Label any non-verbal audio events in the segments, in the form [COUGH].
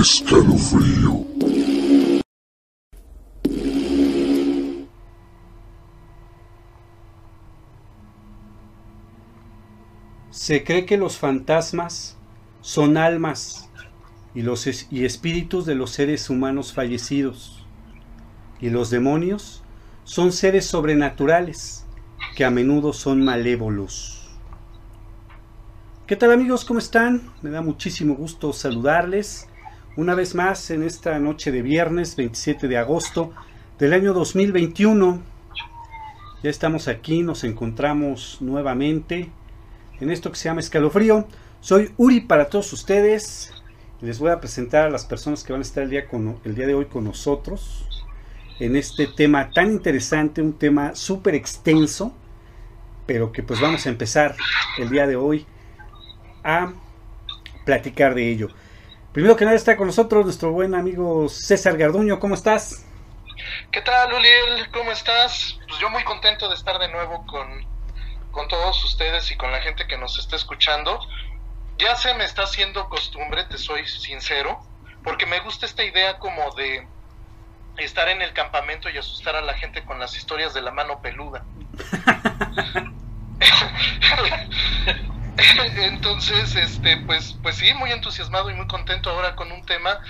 Escalofrío. Se cree que los fantasmas son almas y, los y espíritus de los seres humanos fallecidos. Y los demonios son seres sobrenaturales que a menudo son malévolos. ¿Qué tal amigos? ¿Cómo están? Me da muchísimo gusto saludarles una vez más en esta noche de viernes 27 de agosto del año 2021. Ya estamos aquí, nos encontramos nuevamente en esto que se llama Escalofrío. Soy Uri para todos ustedes. Les voy a presentar a las personas que van a estar el día, con, el día de hoy con nosotros en este tema tan interesante, un tema súper extenso, pero que pues vamos a empezar el día de hoy a platicar de ello. Primero que nada está con nosotros nuestro buen amigo César Garduño, ¿cómo estás? ¿Qué tal, Uliel? ¿Cómo estás? Pues yo muy contento de estar de nuevo con, con todos ustedes y con la gente que nos está escuchando. Ya se me está haciendo costumbre, te soy sincero, porque me gusta esta idea como de estar en el campamento y asustar a la gente con las historias de la mano peluda. [LAUGHS] [LAUGHS] [LAUGHS] Entonces, este, pues, pues sí, muy entusiasmado y muy contento ahora con un tema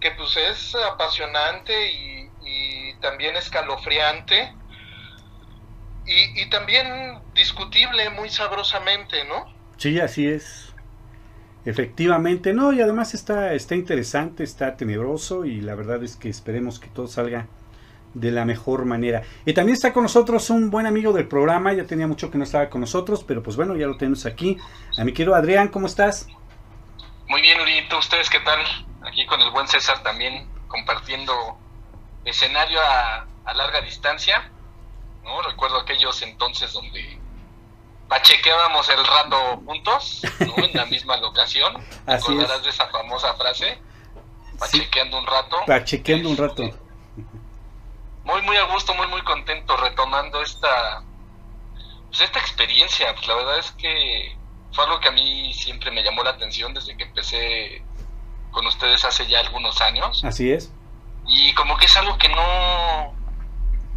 que pues es apasionante y, también escalofriante y, y, también discutible muy sabrosamente, ¿no? Sí, así es. Efectivamente, no, y además está, está interesante, está tenebroso y la verdad es que esperemos que todo salga de la mejor manera. Y también está con nosotros un buen amigo del programa, ya tenía mucho que no estaba con nosotros, pero pues bueno, ya lo tenemos aquí. A mi querido Adrián, ¿cómo estás? Muy bien, Urito, ¿ustedes qué tal? Aquí con el buen César también compartiendo escenario a, larga distancia, ¿no? Recuerdo aquellos entonces donde pachequeábamos el rato juntos, ¿no? En la misma locación. [LAUGHS] Así de esa famosa frase? Pachequeando un rato. Pachequeando un rato muy, muy a gusto, muy, muy contento retomando esta, pues esta experiencia. Pues la verdad es que fue algo que a mí siempre me llamó la atención desde que empecé con ustedes hace ya algunos años. Así es. Y como que es algo que no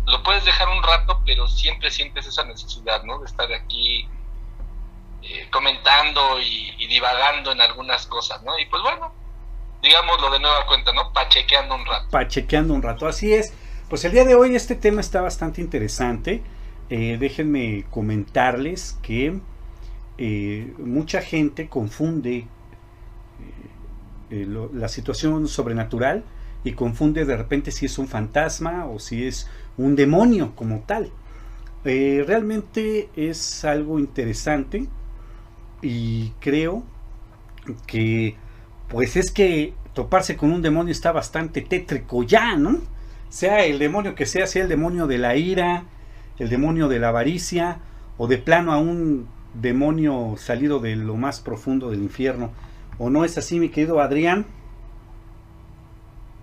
lo puedes dejar un rato, pero siempre sientes esa necesidad, ¿no? De estar aquí eh, comentando y, y, divagando en algunas cosas, ¿no? Y pues bueno, digámoslo de nueva cuenta, ¿no? Pachequeando un rato. Pachequeando un rato, así es. Pues el día de hoy este tema está bastante interesante. Eh, déjenme comentarles que eh, mucha gente confunde eh, la situación sobrenatural y confunde de repente si es un fantasma o si es un demonio como tal. realmente es algo interesante y creo que pues es que toparse con un demonio está bastante tétrico ya, ¿no? Sea el demonio que sea, sea el demonio de la ira, el demonio de la avaricia, o de plano a un demonio salido de lo más profundo del infierno. ¿O no es así, mi querido Adrián?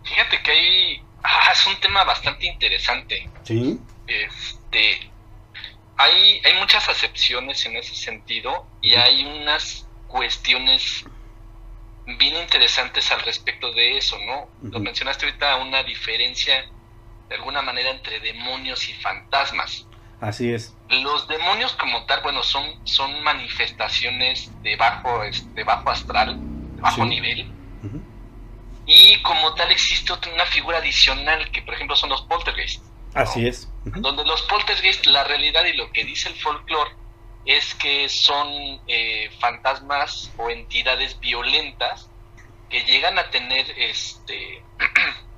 Fíjate que hay, ah, es un tema bastante interesante. Sí. Este, hay, hay muchas acepciones en ese sentido y hay unas cuestiones bien interesantes al respecto de eso, ¿no? Lo mencionaste ahorita, una diferencia de alguna manera entre demonios y fantasmas. Así es. Los demonios como tal, bueno, son, son manifestaciones de bajo, de bajo astral, de bajo nivel. Y como tal existe otra, una figura adicional que, por ejemplo, son los poltergeist. Así es. Donde los poltergeist, la realidad y lo que dice el folclore es que son eh, fantasmas o entidades violentas que llegan a tener este [CLEARS THROAT]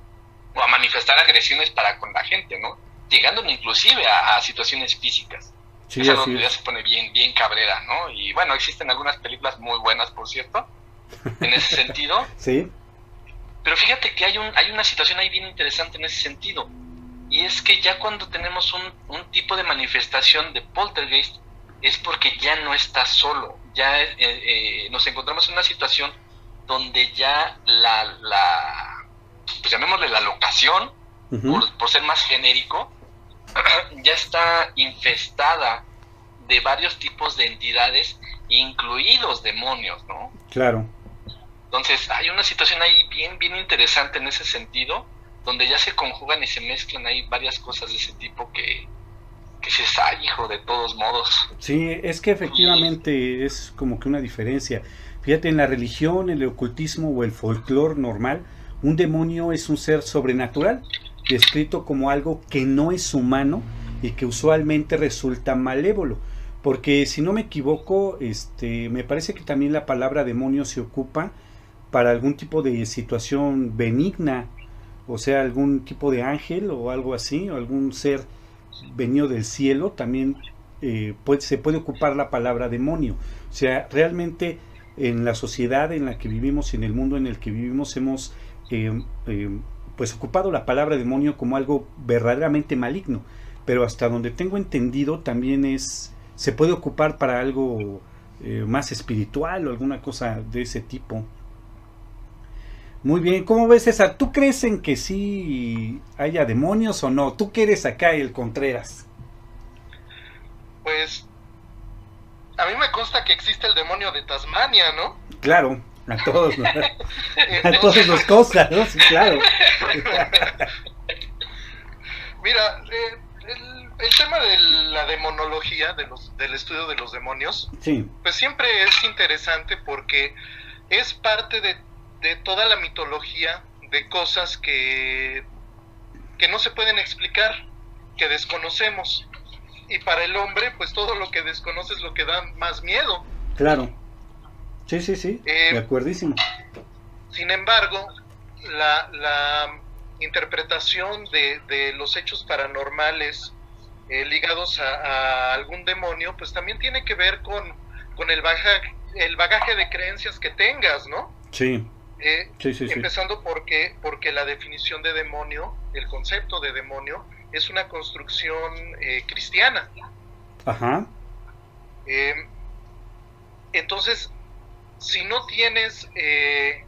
o a manifestar agresiones para con la gente, ¿no? Llegando inclusive a, situaciones físicas. Sí, Esa donde ya se pone bien, bien cabrera, ¿no? Y bueno, existen algunas películas muy buenas, por cierto, en ese [LAUGHS] sentido. Sí. Pero fíjate que hay, un, hay una situación ahí bien interesante en ese sentido. Y es que ya cuando tenemos un, un tipo de manifestación de poltergeist, es porque ya no está solo. Ya eh, eh, nos encontramos en una situación donde ya la, la pues llamémosle la locación, por, ser más genérico, [CLEARS THROAT] ya está infestada de varios tipos de entidades, incluidos demonios, ¿no? Claro. Entonces, hay una situación ahí bien, bien interesante en ese sentido, donde ya se conjugan y se mezclan ahí varias cosas de ese tipo que, que se está, hijo, de todos modos. Sí, es que efectivamente es como que una diferencia. Fíjate, en la religión, el ocultismo o el folclore normal, un demonio es un ser sobrenatural, descrito como algo que no es humano y que usualmente resulta malévolo. Porque si no me equivoco, este, me parece que también la palabra demonio se ocupa para algún tipo de situación benigna, o sea, algún tipo de ángel o algo así, o algún ser venido del cielo, también eh, se puede ocupar la palabra demonio. O sea, realmente en la sociedad en la que vivimos y en el mundo en el que vivimos hemos eh, eh, pues ocupado la palabra demonio como algo verdaderamente maligno, pero hasta donde tengo entendido también es se puede ocupar para algo eh, más espiritual o alguna cosa de ese tipo. Muy bien, ¿cómo ves César? ¿Tú crees en que sí haya demonios o no? ¿Tú quieres acá el Contreras? Pues a mí me consta que existe el demonio de Tasmania, ¿no? Claro. [LAUGHS] A todos, ¿no? [LAUGHS] a todos nos cosas, ¿no? Sí, claro. [LAUGHS] Mira, eh, el, tema de la demonología, de los, del estudio de los demonios, sí. pues siempre es interesante porque es parte de, de toda la mitología de cosas que, que no se pueden explicar, que desconocemos. Y para el hombre, pues todo lo que desconoce es lo que da más miedo. Claro. Sí, sí, sí, de eh, acuerdísimo. Sin embargo, la, interpretación de, los hechos paranormales eh, ligados a, algún demonio, pues también tiene que ver con, con el, bagaje, el bagaje de creencias que tengas, ¿no? Sí. Eh, sí, sí, empezando porque, porque la definición de demonio, el concepto de demonio, es una construcción cristiana. Ajá. entonces, si no tienes eh,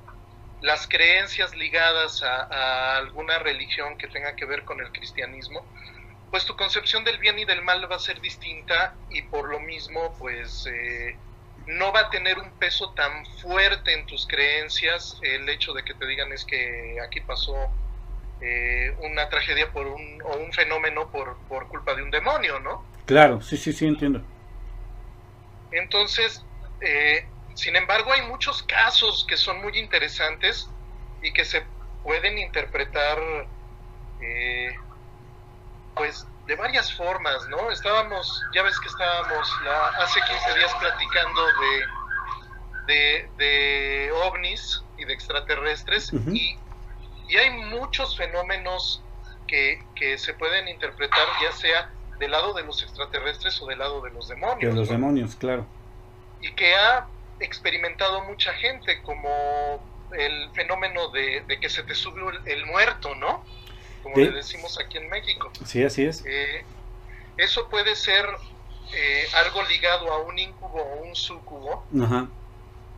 las creencias ligadas a, alguna religión que tenga que ver con el cristianismo, pues tu concepción del bien y del mal va a ser distinta y por lo mismo, pues eh, no va a tener un peso tan fuerte en tus creencias el hecho de que te digan es que aquí pasó eh, una tragedia por un, o un fenómeno por, por culpa de un demonio, ¿no? Claro, sí, sí, sí, entiendo. Entonces, eh, sin embargo, hay muchos casos que son muy interesantes y que se pueden interpretar eh, pues de varias formas, ¿no? Estábamos, ya ves que estábamos la, hace 15 días platicando de, de, ovnis y de extraterrestres y, y, hay muchos fenómenos que, que, se pueden interpretar ya sea del lado de los extraterrestres o del lado de los demonios. De los demonios, claro. Y que ha experimentado mucha gente, como el fenómeno de, que se te sube el, muerto, ¿no? Como le decimos aquí en México. Sí, así es. Eh, eso puede ser eh, algo ligado a un incubo o un sucubo,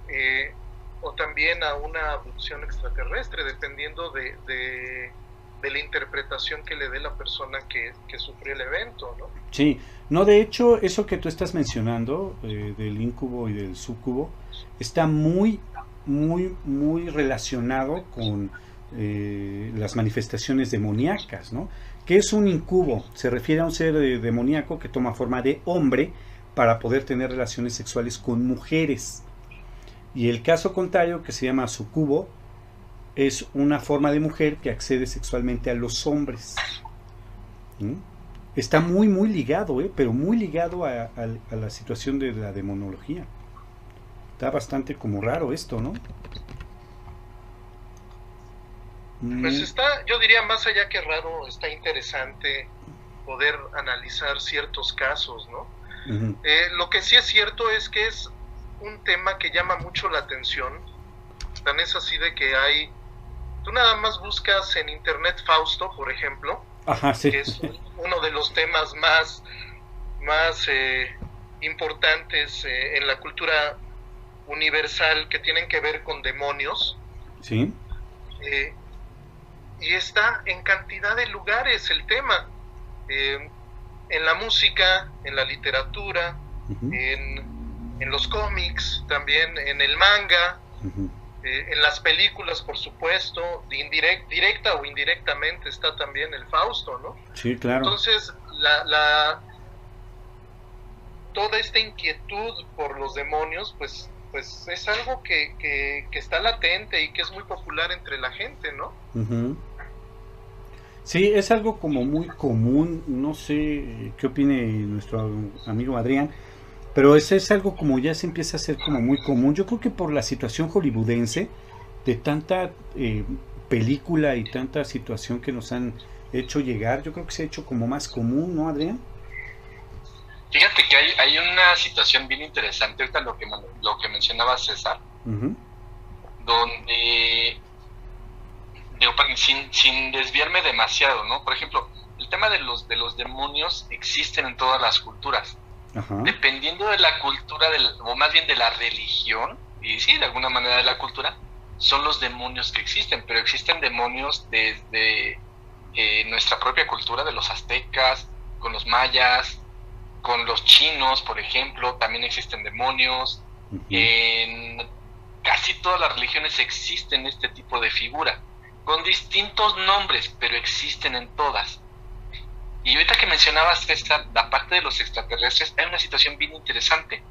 eh, o también a una abducción extraterrestre, dependiendo de, de, la interpretación que le dé la persona que, que sufrió el evento, ¿no? Sí, no, de hecho, eso que tú estás mencionando eh, del incubo y del sucubo está muy, muy, muy relacionado con eh, las manifestaciones demoníacas, ¿no? ¿Qué es un incubo? Se refiere a un ser eh, demoníaco que toma forma de hombre para poder tener relaciones sexuales con mujeres. Y el caso contrario, que se llama sucubo, es una forma de mujer que accede sexualmente a los hombres está muy, muy ligado, ¿eh? pero muy ligado a, la situación de la demonología. Está bastante como raro esto, ¿no? Pues mm. está, yo diría más allá que raro, está interesante poder analizar ciertos casos, ¿no? Eh, lo que sí es cierto es que es un tema que llama mucho la atención. Tan es así de que hay, tú nada más buscas en internet Fausto, por ejemplo, que es uno de los temas más, más eh, importantes eh, en la cultura universal que tienen que ver con demonios. Sí. Eh, y está en cantidad de lugares el tema. en la música, en la literatura, en, en, los cómics, también en el manga. Eh, en las películas, por supuesto, directa o indirectamente está también el Fausto, ¿no? Sí, claro. Entonces, la, la, toda esta inquietud por los demonios, pues, pues es algo que, que, está latente y que es muy popular entre la gente, ¿no? Sí, es algo como muy común, no sé qué opine nuestro amigo Adrián, pero ese es algo como ya se empieza a hacer como muy común. Yo creo que por la situación hollywoodense, de tanta eh, película y tanta situación que nos han hecho llegar, yo creo que se ha hecho como más común, ¿no, Adrián? Fíjate que hay, hay una situación bien interesante, ahorita lo que, lo que mencionaba César, donde, sin, sin desviarme demasiado, ¿no? Por ejemplo, el tema de los, de los demonios existen en todas las culturas dependiendo de la cultura, del, o más bien de la religión, y sí, de alguna manera de la cultura, son los demonios que existen, pero existen demonios desde eh, nuestra propia cultura, de los aztecas, con los mayas, con los chinos, por ejemplo, también existen demonios. En casi todas las religiones existen este tipo de figura, con distintos nombres, pero existen en todas. Y ahorita que mencionabas esta, la parte de los extraterrestres, hay una situación bien interesante,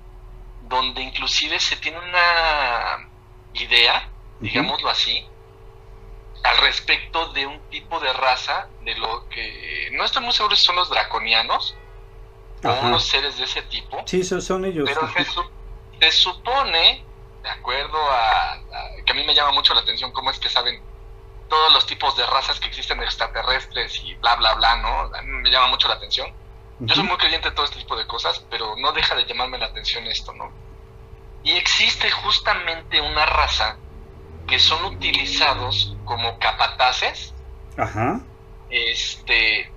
donde inclusive se tiene una idea, digámoslo así, al respecto de un tipo de raza, de lo que no estoy muy seguro si son los draconianos, o unos seres de ese tipo. Sí, son ellos. Pero [LAUGHS] se, supone, de acuerdo a, que a mí me llama mucho la atención cómo es que saben todos los tipos de razas que existen extraterrestres y bla, bla, bla, ¿no? me llama mucho la atención. Yo soy muy creyente de todo este tipo de cosas, pero no deja de llamarme la atención esto, ¿no? Y existe justamente una raza que son utilizados como capataces, Ajá. este,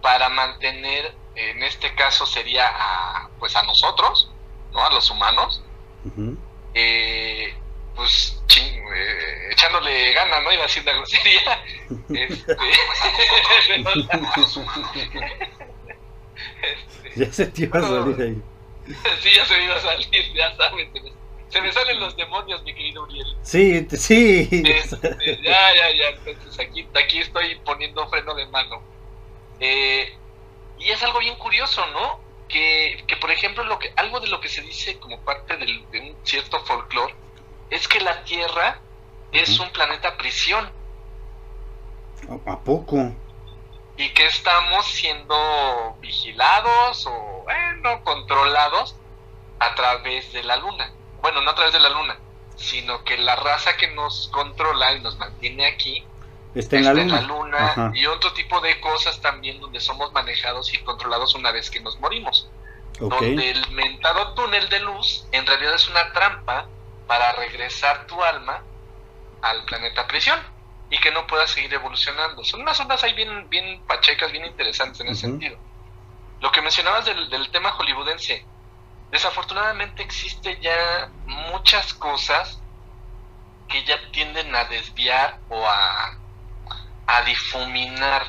para mantener, en este caso sería a, pues a nosotros, ¿no? A los humanos, eh, pues ching, eh, echándole ganas, ¿no? Iba a decir la grosería. [LAUGHS] Este, [LAUGHS] ya se te iba a salir ahí. Sí, ya se me iba a salir, ya sabes. Se me, salen los demonios, mi querido Uriel. Sí, sí. Este, ya, ya, ya. Entonces aquí, aquí estoy poniendo freno de mano. Eh, y es algo bien curioso, ¿no? Que, que, por ejemplo, lo que, algo de lo que se dice como parte del, de un cierto folclore es que la Tierra es un planeta prisión. ¿A poco? Y que estamos siendo vigilados o, bueno, controlados a través de la Luna. Bueno, no a través de la Luna, sino que la raza que nos controla y nos mantiene aquí está en la Luna, y otro tipo de cosas también donde somos manejados y controlados una vez que nos morimos. Donde el mentado túnel de luz en realidad es una trampa para regresar tu alma al planeta prisión y que no puedas seguir evolucionando. Son unas ondas ahí bien, bien pachecas, bien interesantes en ese sentido. Lo que mencionabas del, del tema hollywoodense, desafortunadamente existe ya muchas cosas que ya tienden a desviar o a, a difuminar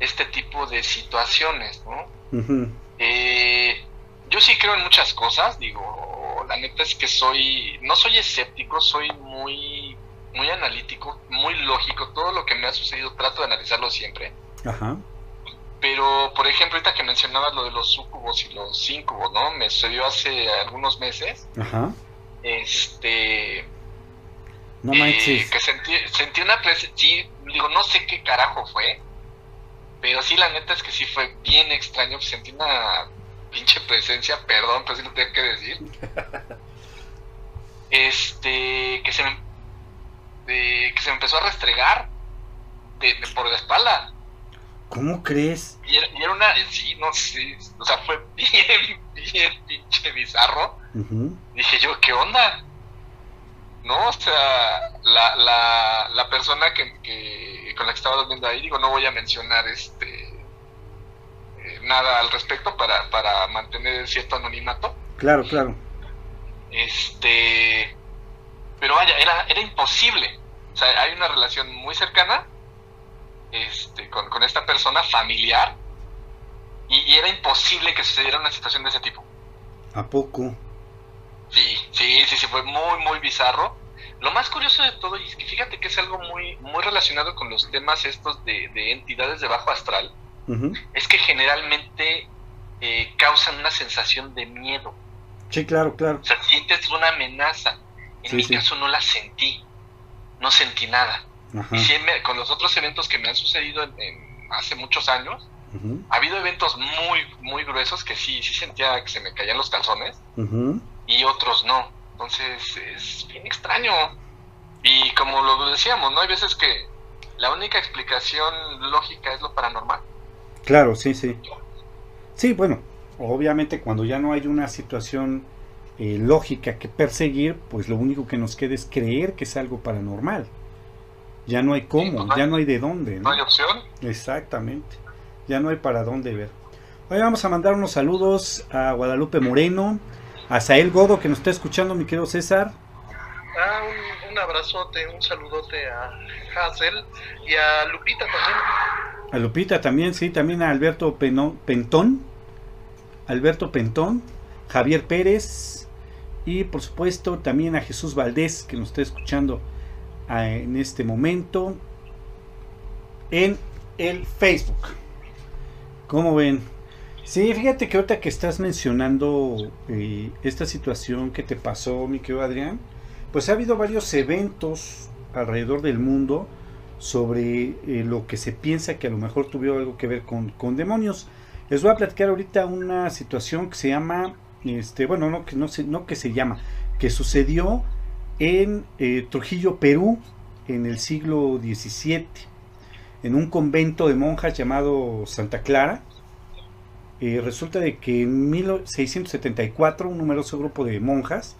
este tipo de situaciones, ¿no? Eh, yo sí creo en muchas cosas, digo, la neta es que soy, no soy escéptico, soy muy, muy analítico, muy lógico. Todo lo que me ha sucedido trato de analizarlo siempre. Ajá. Pero, por ejemplo, ahorita que mencionabas lo de los sucubos y los incubos, ¿no? Me sucedió hace algunos meses. Ajá. Este. No manches. Eh, que sentí, sentí una presencia. Sí, digo, no sé qué carajo fue. Pero sí, la neta es que sí fue bien extraño. Sentí una pinche presencia, perdón, pero sí lo tengo que decir. [LAUGHS] Este, que se me, que se me empezó a restregar de, por la espalda. ¿Cómo crees? Y era, una, sí, no sé, o sea, fue [LAUGHS] bien, bien pinche bizarro. Dije yo, ¿qué onda? No, o sea, la, la, la persona que, que, con la que estaba durmiendo ahí, digo, no voy a mencionar este nada al respecto para, para mantener cierto anonimato. Claro, claro. Este, pero vaya, era, era imposible. O sea, hay una relación muy cercana este, con, con esta persona familiar y, era imposible que sucediera una situación de ese tipo. ¿A poco? Sí, sí, sí, sí, fue muy, muy bizarro. Lo más curioso de todo, y es que fíjate que es algo muy, muy relacionado con los temas estos de, entidades de bajo astral, es que generalmente eh, causan una sensación de miedo. Sí, claro, claro. O sea, sientes una amenaza. En mi caso no la sentí, no sentí nada. Y con los otros eventos que me han sucedido en, hace muchos años, ha habido eventos muy, muy gruesos que sí, sí sentía que se me caían los calzones y otros no. Entonces es bien extraño. Y como lo decíamos, ¿no? Hay veces que la única explicación lógica es lo paranormal. Claro, sí, sí. Sí, bueno, obviamente cuando ya no hay una situación eh, lógica que perseguir, pues lo único que nos queda es creer que es algo paranormal. Ya no hay cómo, ya no hay de dónde. ¿no? hay opción. Exactamente. Ya no hay para dónde ver. Hoy vamos a mandar unos saludos a Guadalupe Moreno, a Sael Godo que nos está escuchando, mi querido César. Ah, un, abrazote, un saludote a Hazel y a Lupita también. A Lupita también, sí, también a Alberto Pentón. Alberto Pentón, Javier Pérez y por supuesto también a Jesús Valdés que nos está escuchando ah, en este momento en el Facebook. ¿Cómo ven? Sí, fíjate que ahorita que estás mencionando eh, esta situación que te pasó, mi querido Adrián, pues ha habido varios eventos alrededor del mundo sobre eh, lo que se piensa que a lo mejor tuvieron algo que ver con, demonios. Les voy a platicar ahorita una situación que se llama, este, bueno, no que no se, no que se llama, que sucedió en eh, Trujillo, Perú, en el siglo XVII, en un convento de monjas llamado Santa Clara. Eh, resulta de que en 1674 un numeroso grupo de monjas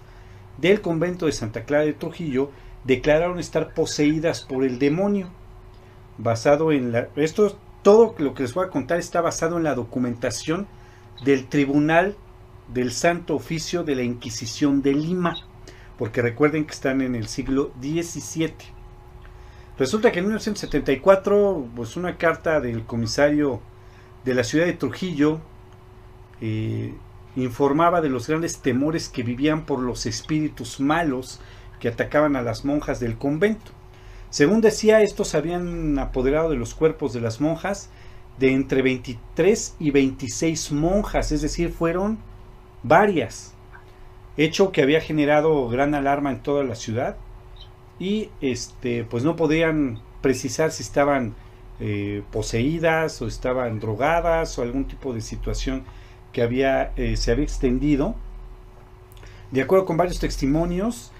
del convento de Santa Clara de Trujillo declararon estar poseídas por el demonio. Basado en la. Esto, todo lo que les voy a contar está basado en la documentación del Tribunal del Santo Oficio de la Inquisición de Lima. Porque recuerden que están en el siglo XVII. Resulta que en 1974, pues una carta del comisario de la ciudad de Trujillo eh, informaba de los grandes temores que vivían por los espíritus malos que atacaban a las monjas del convento. Según decía, estos habían apoderado de los cuerpos de las monjas de entre 23 y 26 monjas, es decir, fueron varias, hecho que había generado gran alarma en toda la ciudad y este pues no podían precisar si estaban eh, poseídas o estaban drogadas o algún tipo de situación que había, eh, se había extendido. De acuerdo con varios testimonios,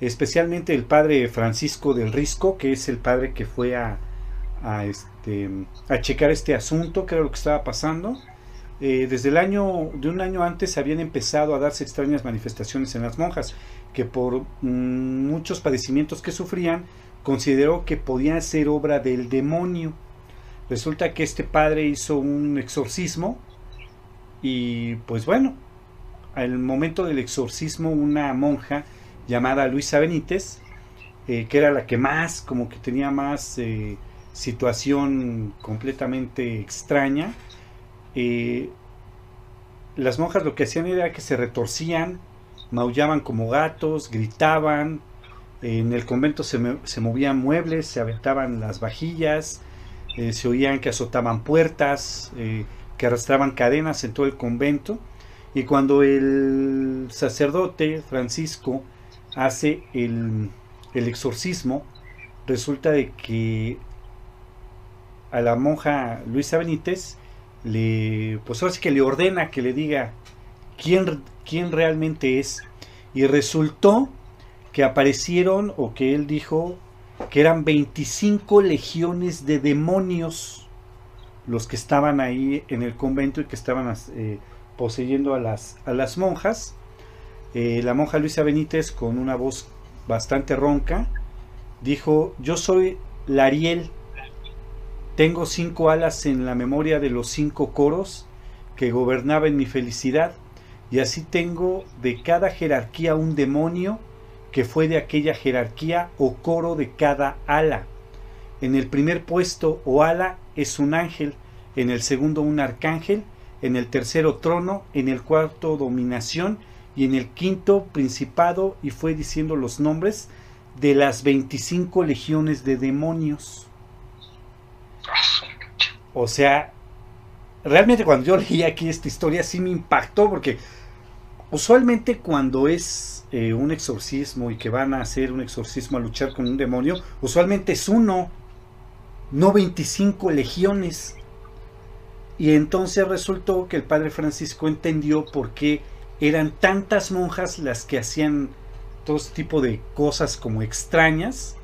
especialmente el padre Francisco del Risco, que es el padre que fue a, a, este, a checar este asunto, que era lo que estaba pasando. Eh, desde el año, de un año antes, habían empezado a darse extrañas manifestaciones en las monjas, que por mm, muchos padecimientos que sufrían, consideró que podía ser obra del demonio. Resulta que este padre hizo un exorcismo y pues bueno, al momento del exorcismo una monja llamada Luisa Benítez, eh, que era la que más, como que tenía más eh, situación completamente extraña, eh, las monjas lo que hacían era que se retorcían, maullaban como gatos, gritaban, en el convento se, se movían muebles, se aventaban las vajillas, se oían que azotaban puertas, que arrastraban cadenas en todo el convento. Y cuando el sacerdote Francisco hace el, exorcismo, resulta de que a la monja Luisa Benítez le, pues ahora sí que le ordena que le diga quién, quién realmente es. Y resultó que aparecieron, o que él dijo, que eran 25 legiones de demonios los que estaban ahí en el convento y que estaban eh, poseyendo a las, a las monjas. Eh, la monja Luisa Benítez, con una voz bastante ronca, dijo, yo soy Lariel, tengo cinco alas en la memoria de los cinco coros que gobernaban mi felicidad, y así tengo de cada jerarquía un demonio que fue de aquella jerarquía o coro de cada ala. En el primer puesto o ala es un ángel, en el segundo un arcángel, en el tercero trono, en el cuarto dominación y en el quinto principado y fue diciendo los nombres de las 25 legiones de demonios. O sea, realmente cuando yo leí aquí esta historia sí me impactó porque usualmente cuando es eh, un exorcismo y que van a hacer un exorcismo a luchar con un demonio, usualmente es uno, no 25 legiones. Y entonces resultó que el padre Francisco entendió por qué eran tantas monjas las que hacían todo este tipo de cosas como extrañas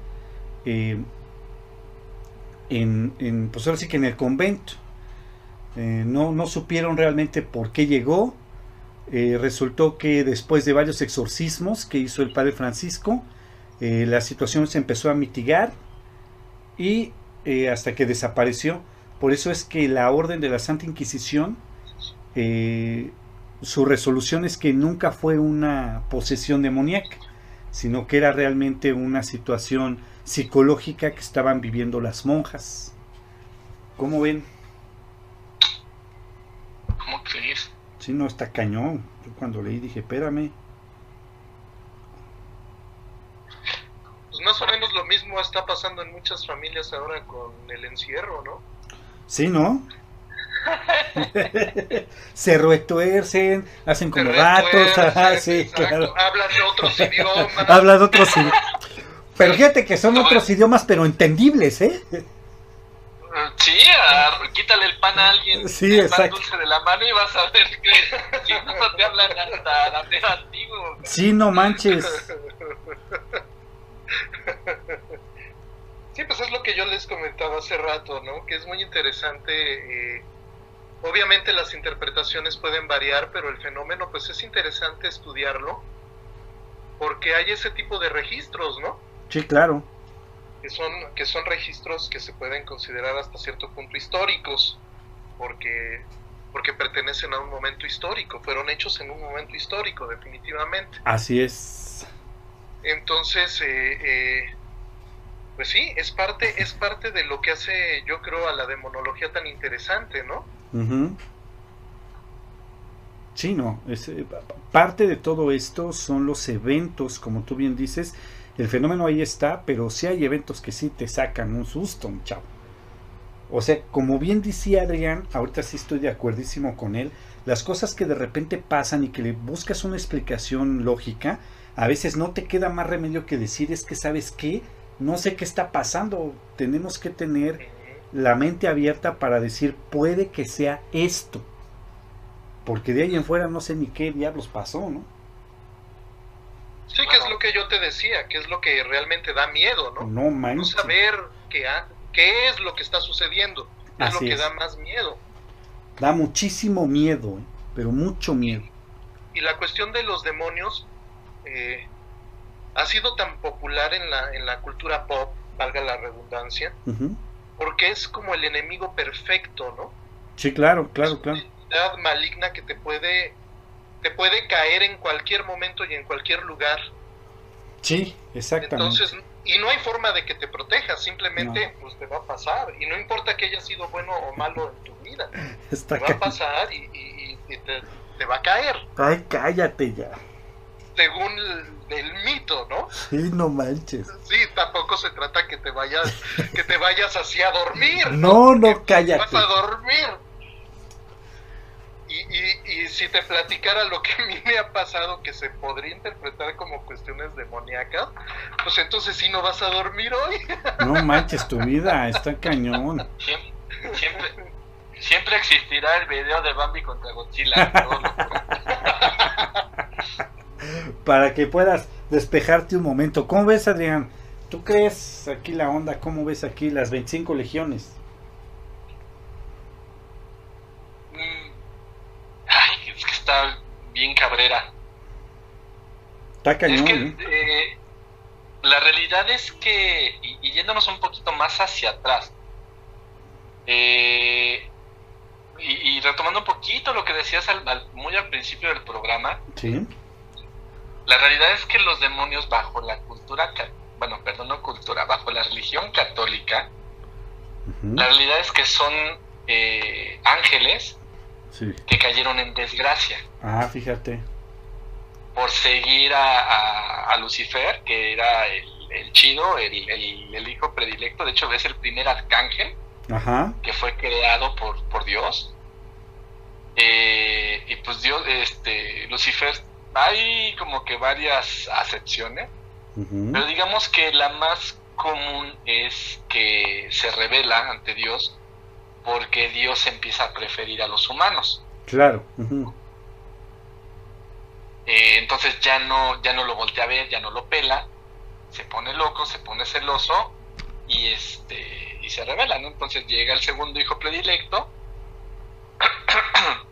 eh, en, en, pues que en el convento. Eh, no, no, supieron realmente por qué llegó. Eh, resultó que después de varios exorcismos que hizo el padre Francisco, la situación se empezó a mitigar y hasta que desapareció. Por eso es que la orden de la Santa Inquisición su resolución es que nunca fue una posesión demoníaca, sino que era realmente una situación psicológica que estaban viviendo las monjas. ¿Cómo ven? ¿Cómo crees? Sí, no, está cañón. Yo cuando leí dije, espérame. Pues más o menos lo mismo está pasando en muchas familias ahora con el encierro, ¿no? Sí, ¿no? [LAUGHS] se retuercen, hacen como ratos, hablan de otros idiomas. hablan de otros idiomas. [LAUGHS] Pero fíjate que son otros idiomas, pero entendibles, ¿eh? Sí, quítale el pan a alguien, sí, el pan dulce de la mano y vas a ver que [LAUGHS] si no te hablan hasta antiguo. Sí, no manches. [LAUGHS] Sí, pues es lo que yo les comentaba hace rato, ¿no? Que es muy interesante eh, Obviamente las interpretaciones pueden variar, pero el fenómeno pues es interesante estudiarlo porque hay ese tipo de registros, ¿no? Sí, claro. Que son, que son registros que se pueden considerar hasta cierto punto históricos, porque, porque pertenecen a un momento histórico, fueron hechos en un momento histórico, definitivamente. Así es. Entonces, eh, eh, pues sí, es parte, es parte de lo que hace, yo creo, a la demonología tan interesante, ¿no? Sí, no, es, eh, parte de todo esto son los eventos, como tú bien dices, el fenómeno ahí está, pero si hay eventos que sí te sacan un susto, chavo. O sea, como bien decía Adrián, ahorita sí estoy de acuerdísimo con él, las cosas que de repente pasan y que le buscas una explicación lógica, a veces no te queda más remedio que decir es que sabes qué, no sé qué está pasando, tenemos que tener la mente abierta para decir puede que sea esto. Porque de ahí en fuera no sé ni qué diablos pasó, ¿no? Sí, que es lo que yo te decía, que es lo que realmente da miedo, ¿no? No No saber qué, qué es lo que está sucediendo. Es lo que da más miedo. Da muchísimo miedo, ¿eh? pero mucho miedo. Y la cuestión de los demonios eh, ha sido tan popular en la, en la cultura pop, valga la redundancia, porque es como el enemigo perfecto, ¿no? Sí, claro, claro, claro. Una maligna que te puede, te puede caer en cualquier momento y en cualquier lugar. Sí, exactamente. Entonces, y no hay forma de que te protejas, simplemente pues te va a pasar. Y no importa que haya sido bueno o malo en tu vida, [LAUGHS] te va a pasar y, te, te, va a caer. Ay, cállate ya según el, mito, ¿no? Sí, no manches. Sí, tampoco se trata que te vayas, [LAUGHS] que te vayas así a dormir. No, no, cállate. Vas a dormir. Y, y, y, si te platicara lo que a mí me ha pasado, que se podría interpretar como cuestiones demoníacas, pues entonces sí no vas a dormir hoy. [LAUGHS] No manches, tu vida está cañón. Siempre, siempre, existirá el video de Bambi contra Godzilla. [LAUGHS] para que puedas despejarte un momento. ¿Cómo ves, Adrián? ¿Tú crees aquí la onda? ¿Cómo ves aquí las 25 legiones? Mm. Ay, es que está bien cabrera. Está cañón. ¿eh? Eh, la realidad es que, y, yéndonos un poquito más hacia atrás, eh, y, retomando un poquito lo que decías muy al principio del programa, ¿Sí? La realidad es que los demonios bajo la cultura, bueno, perdón, no cultura, bajo la religión católica, la realidad es que son eh, ángeles que cayeron en desgracia. Ah, fíjate. Por seguir a, a, Lucifer, que era el, el, chido, el, el, hijo predilecto, de hecho es el primer arcángel que fue creado por, por Dios. Eh, y pues Dios, este, Lucifer, hay como que varias acepciones, pero digamos que la más común es que se revela ante Dios porque Dios empieza a preferir a los humanos. Claro. Eh, entonces ya no, ya no lo voltea a ver, ya no lo pela, se pone loco, se pone celoso y este y se revela, ¿no? Entonces llega el segundo hijo predilecto [CLEARS THROAT] [CLEARS THROAT]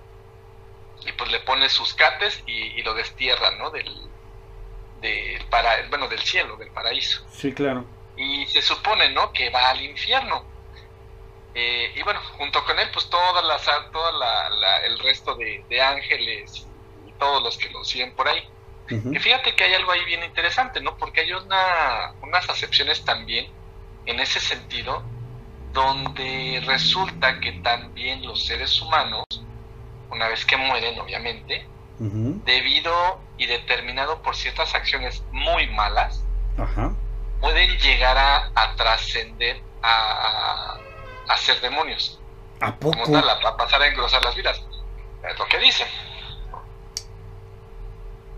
y pues le pone sus cates y, lo destierra, ¿no? Del, para, bueno, del cielo, del paraíso. Sí, claro. Y se supone, ¿no? Que va al infierno. Eh, y bueno, junto con él, pues toda la, toda el resto de, ángeles y todos los que lo siguen por ahí. Y fíjate que hay algo ahí bien interesante, ¿no? Porque hay una, unas acepciones también en ese sentido, donde resulta que también los seres humanos, una vez que mueren, obviamente, debido y determinado por ciertas acciones muy malas, pueden llegar a, trascender a, a, ser demonios. ¿A poco? a, pasar a engrosar las vidas. Es lo que dicen.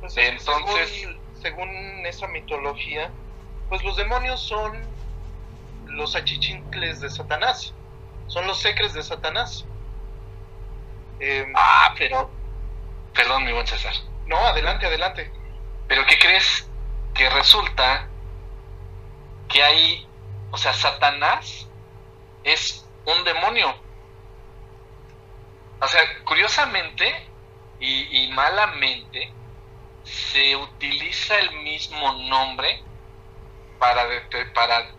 Pues Entonces, según, esa mitología, pues los demonios son los achichincles de Satanás, son los secres de Satanás. Em, ah, pero, perdón, mi buen César. No, adelante, adelante. Pero ¿qué crees? Que resulta que hay, o sea, Satanás es un demonio. O sea, curiosamente y, y malamente, se utiliza el mismo nombre para, para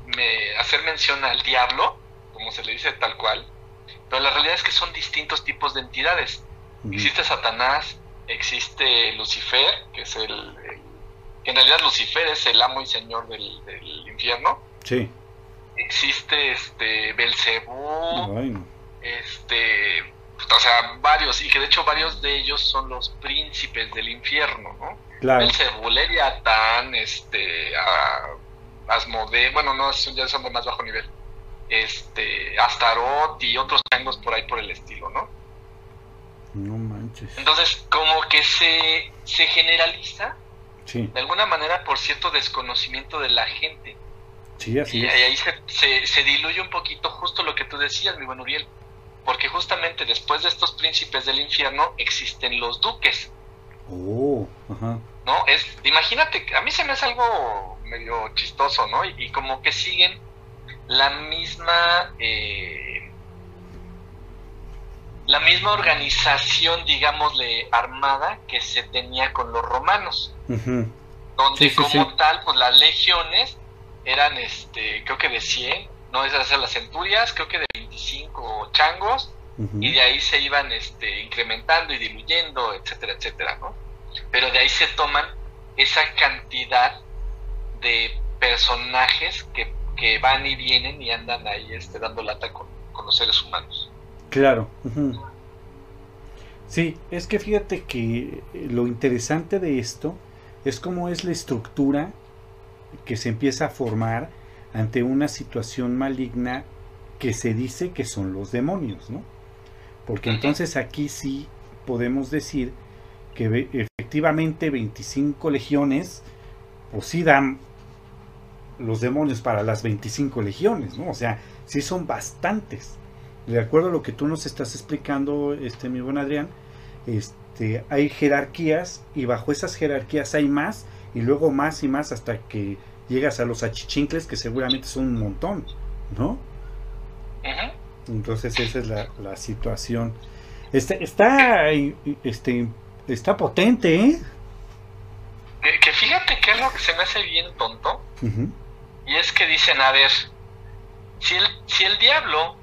hacer mención al diablo, como se le dice tal cual, pero la realidad es que son distintos tipos de entidades. Existe Satanás, existe Lucifer, que es el, en realidad Lucifer es el amo y señor del, infierno. Sí. Existe este Belcebú, este o sea, varios, y que de hecho varios de ellos son los príncipes del infierno, ¿no? Claro. El Cebuleviatán, este, a, Asmode, bueno, no, ya son de más bajo nivel, este, Astaroth y otros changos por ahí por el estilo, ¿no? No manches. Entonces, como que se, se generaliza, sí. de alguna manera, por cierto desconocimiento de la gente. Sí, así y, ahí se, se, se diluye un poquito justo lo que tú decías, mi buen Uriel porque justamente después de estos príncipes del infierno existen los duques. Oh, ajá. ¿No? Es, imagínate, a mí se me hace algo medio chistoso, ¿no? Y, como que siguen la misma eh, la misma organización, digámosle, armada que se tenía con los romanos. Donde como tal, pues las legiones eran, este, creo que de 100, no esas eran las centurias, creo que de 25 changos, y de ahí se iban este, incrementando y diluyendo, etcétera, etcétera, ¿no? Pero de ahí se toman esa cantidad de personajes que, van y vienen y andan ahí este, dando lata con, los seres humanos. Claro. Sí, es que fíjate que lo interesante de esto es cómo es la estructura que se empieza a formar ante una situación maligna que se dice que son los demonios, ¿no? Porque entonces aquí sí podemos decir que efectivamente 25 legiones, pues sí dan los demonios para las 25 legiones, ¿no? O sea, sí son bastantes. De acuerdo a lo que tú nos estás explicando, este, mi buen Adrián, este, hay jerarquías y bajo esas jerarquías hay más y luego más y más hasta que llegas a los achichincles que seguramente son un montón, ¿no? Entonces esa es la, situación. Este, está, este, está potente, ¿eh? Que, fíjate que algo que se me hace bien tonto, y es que dicen, a ver, si el, si el diablo,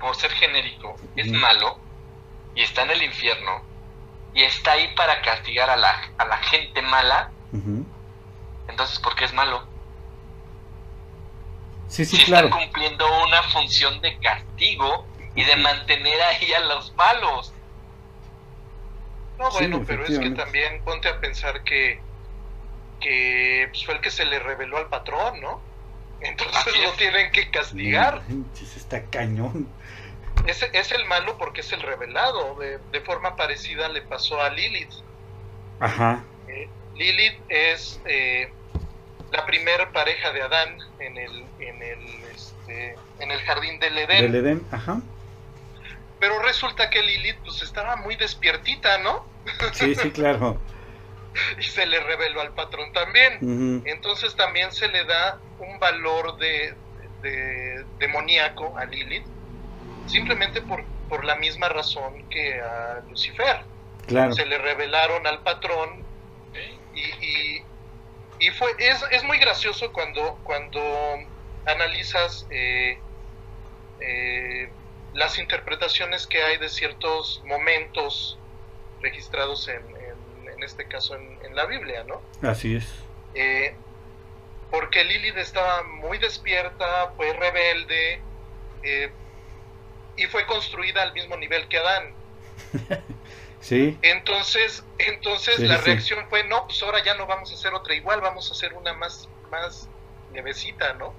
por ser genérico, es malo, y está en el infierno, y está ahí para castigar a la, a la gente mala, entonces, ¿por qué es malo? Sí, sí, si claro. está cumpliendo una función de castigo y de mantener ahí a los malos. No, bueno, pero es que también ponte a pensar que, porque pues, fue el que se le reveló al patrón, ¿no? Entonces lo tienen que castigar. está cañón. Es, es, el malo porque es el revelado. De, de forma parecida le pasó a Lilith. Ajá. Eh, Lilith es eh, la primera pareja de Adán en el, en el, este, en el jardín del Edén. Del Edén, ajá. Pero resulta que Lilith pues estaba muy despiertita, ¿no? Sí, sí, claro. [LAUGHS] y se le reveló al patrón también. Entonces también se le da un valor de, de, demoníaco a Lilith, simplemente por, por la misma razón que a Lucifer. Claro. Se le revelaron al patrón y, y, fue es, es, muy gracioso cuando, cuando analizas eh, eh, las interpretaciones que hay de ciertos momentos registrados en, en, este caso en, la Biblia, ¿no? Así es. Eh, porque Lilith estaba muy despierta, fue rebelde eh, y fue construida al mismo nivel que Adán. [LAUGHS] sí. Entonces, entonces la reacción fue, no, pues ahora ya no vamos a hacer otra igual, vamos a hacer una más, más levecita, ¿no?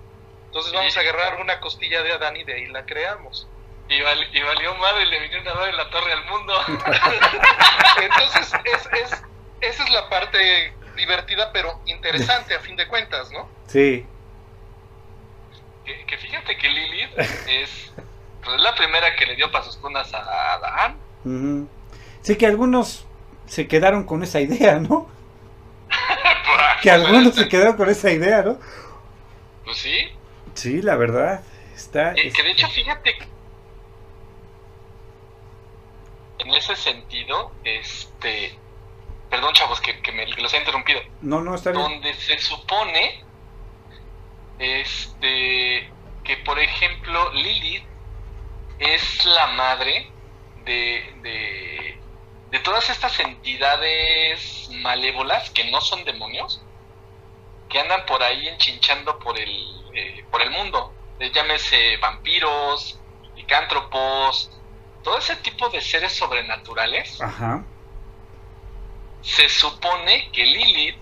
Entonces vamos a agarrar una costilla de Adán y de ahí la creamos. Y, valió madre y le vinieron a dar en la torre al mundo. [LAUGHS] Entonces, es, es, esa es la parte divertida, pero interesante a fin de cuentas, ¿no? Sí. Que, fíjate que Lilith es, pues, la primera que le dio pasos cunas a Adán. Sí, que algunos se quedaron con esa idea, ¿no? [LAUGHS] que algunos se quedaron con esa idea, ¿no? Pues sí. Sí, la verdad. Está, eh, Que de hecho, fíjate en ese sentido, este, perdón chavos que, me los he interrumpido. No, no, está bien. Donde se supone, este, que por ejemplo Lilith es la madre de, de, de todas estas entidades malévolas que no son demonios, que andan por ahí enchinchando por el, eh, por el mundo. llámese vampiros, licántropos, todo ese tipo de seres sobrenaturales, se supone que Lilith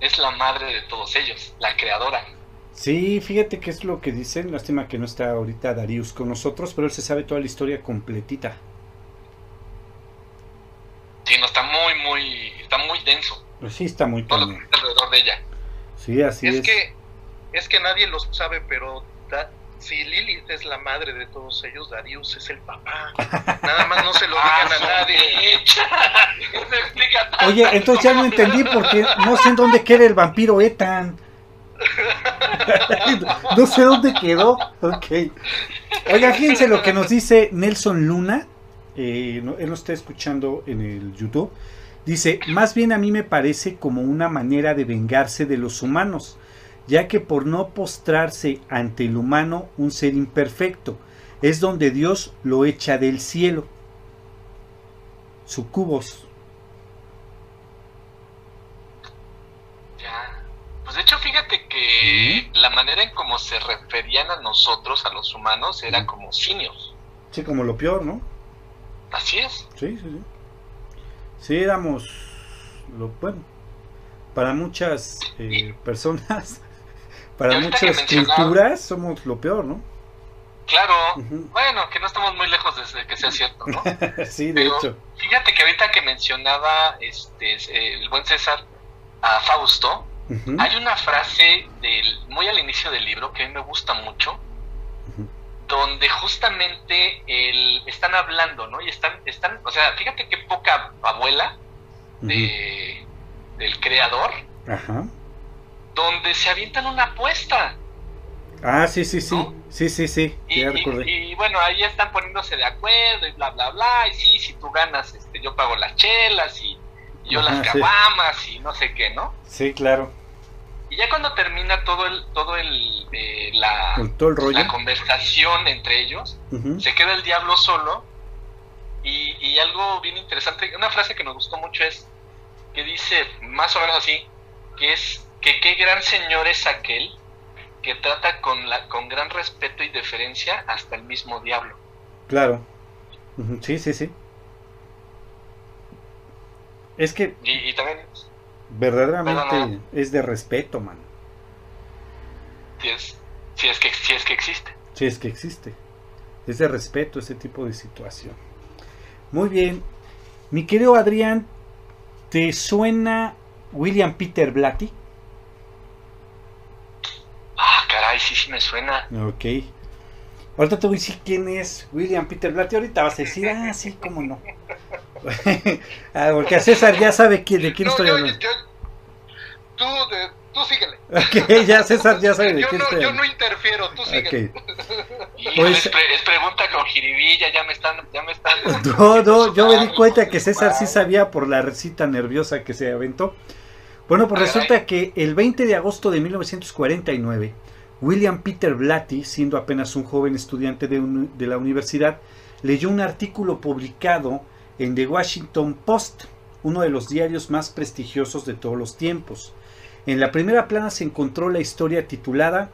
es la madre de todos ellos, la creadora. Sí, fíjate que es lo que dicen. Lástima que no está ahorita Darius con nosotros, pero él se sabe toda la historia completita. Sí, no, está muy, muy, está muy denso. Pues sí, está muy Todo alrededor de ella. Sí, así es. Es que, es que nadie lo sabe, pero si Lilith es la madre de todos ellos, Darius es el papá. Nada más no se lo digan a [LAUGHS] ah, nadie. [LAUGHS] Oye, entonces ya no entendí porque no sé en dónde queda el vampiro Ethan. [LAUGHS] no sé dónde quedó. Ok. Oiga, fíjense lo que nos dice Nelson Luna. Eh, él nos está escuchando en el YouTube. Dice, más bien a mí me parece como una manera de vengarse de los humanos ya que por no postrarse ante el humano un ser imperfecto, es donde Dios lo echa del cielo. Sucubos. Ya. Pues de hecho, fíjate que la manera en cómo se referían a nosotros, a los humanos, era como simios. Sí, como lo peor, ¿no? Así es. Sí, sí, sí. Sí, éramos lo bueno. Para muchas eh, personas para muchas culturas somos lo peor, ¿no? Claro, bueno, que no estamos muy lejos de que sea cierto, ¿no? [LAUGHS] sí, de hecho. Fíjate que ahorita que mencionaba este el buen César a Fausto, hay una frase del muy al inicio del libro que a mí me gusta mucho, donde justamente el, están hablando, ¿no? Y están, están, o sea, fíjate qué poca abuela de, del creador. Ajá donde se avientan una apuesta. Ah, sí, sí, sí. Sí, sí, sí. Y, y, bueno, ahí están poniéndose de acuerdo y bla, bla, bla. Y sí, si tú ganas, este, yo pago las chelas y, yo las cabamas y no sé qué, ¿no? Sí, claro. Y ya cuando termina todo el, todo el, eh, la, la conversación entre ellos, se queda el diablo solo. Y, y algo bien interesante, una frase que me gustó mucho es que dice más o menos así, que es que qué gran señor es aquel que trata con, la, con gran respeto y deferencia hasta el mismo diablo. Claro. Sí, sí, sí. Es que... Y, también... verdaderamente es de respeto, man. Si es, si es que si es que existe. Si es que existe. Es de respeto ese tipo de situación. Muy bien. Mi querido Adrián, ¿te suena William Peter Blatty? Ah, caray, sí, sí me suena. Ok. Ahorita te voy a decir quién es William Peter Blatty. Ahorita vas a decir, ah, [LAUGHS] sí, cómo no. [LAUGHS] ah, porque a César ya sabe quién, de quién No, estoy yo- hablando. yo- tú, de- tú síguele. Ok, ya César ya sabe de Yo quién no, estoy yo no hablando. interfiero, tú síguele. Ok. Híjole, Pues- es, pre- es pregunta con jiribilla, ya me están, ya me están. [LAUGHS] No, no, yo me di cuenta que César sí sabía por la recita nerviosa que se aventó. Bueno, pues resulta que el 20 de agosto de 1949, William Peter Blatty, siendo apenas un joven estudiante de, un- de la universidad, leyó un artículo publicado en The Washington Post, uno de los diarios más prestigiosos de todos los tiempos. En la primera plana se encontró la historia titulada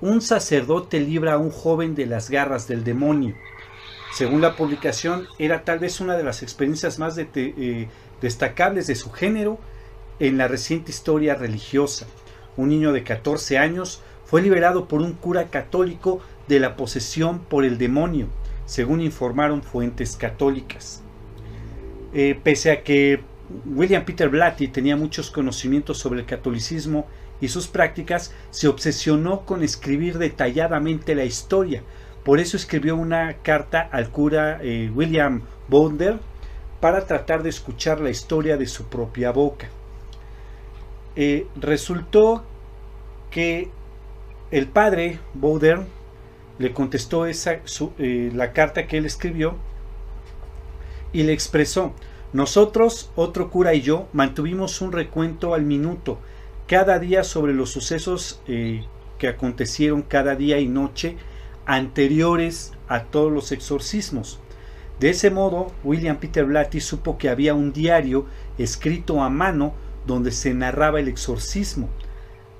Un sacerdote libra a un joven de las garras del demonio. Según la publicación, era tal vez una de las experiencias más de- eh, destacables de su género en la reciente historia religiosa. Un niño de 14 años fue liberado por un cura católico de la posesión por el demonio, según informaron fuentes católicas. Eh, pese a que William Peter Blatty tenía muchos conocimientos sobre el catolicismo y sus prácticas, se obsesionó con escribir detalladamente la historia. Por eso escribió una carta al cura eh, William Bounder para tratar de escuchar la historia de su propia boca. Eh, resultó que el padre Bowder le contestó esa, su- eh, la carta que él escribió y le expresó, nosotros, otro cura y yo, mantuvimos un recuento al minuto cada día sobre los sucesos eh, que acontecieron cada día y noche anteriores a todos los exorcismos. De ese modo, William Peter Blatty supo que había un diario escrito a mano donde se narraba el exorcismo.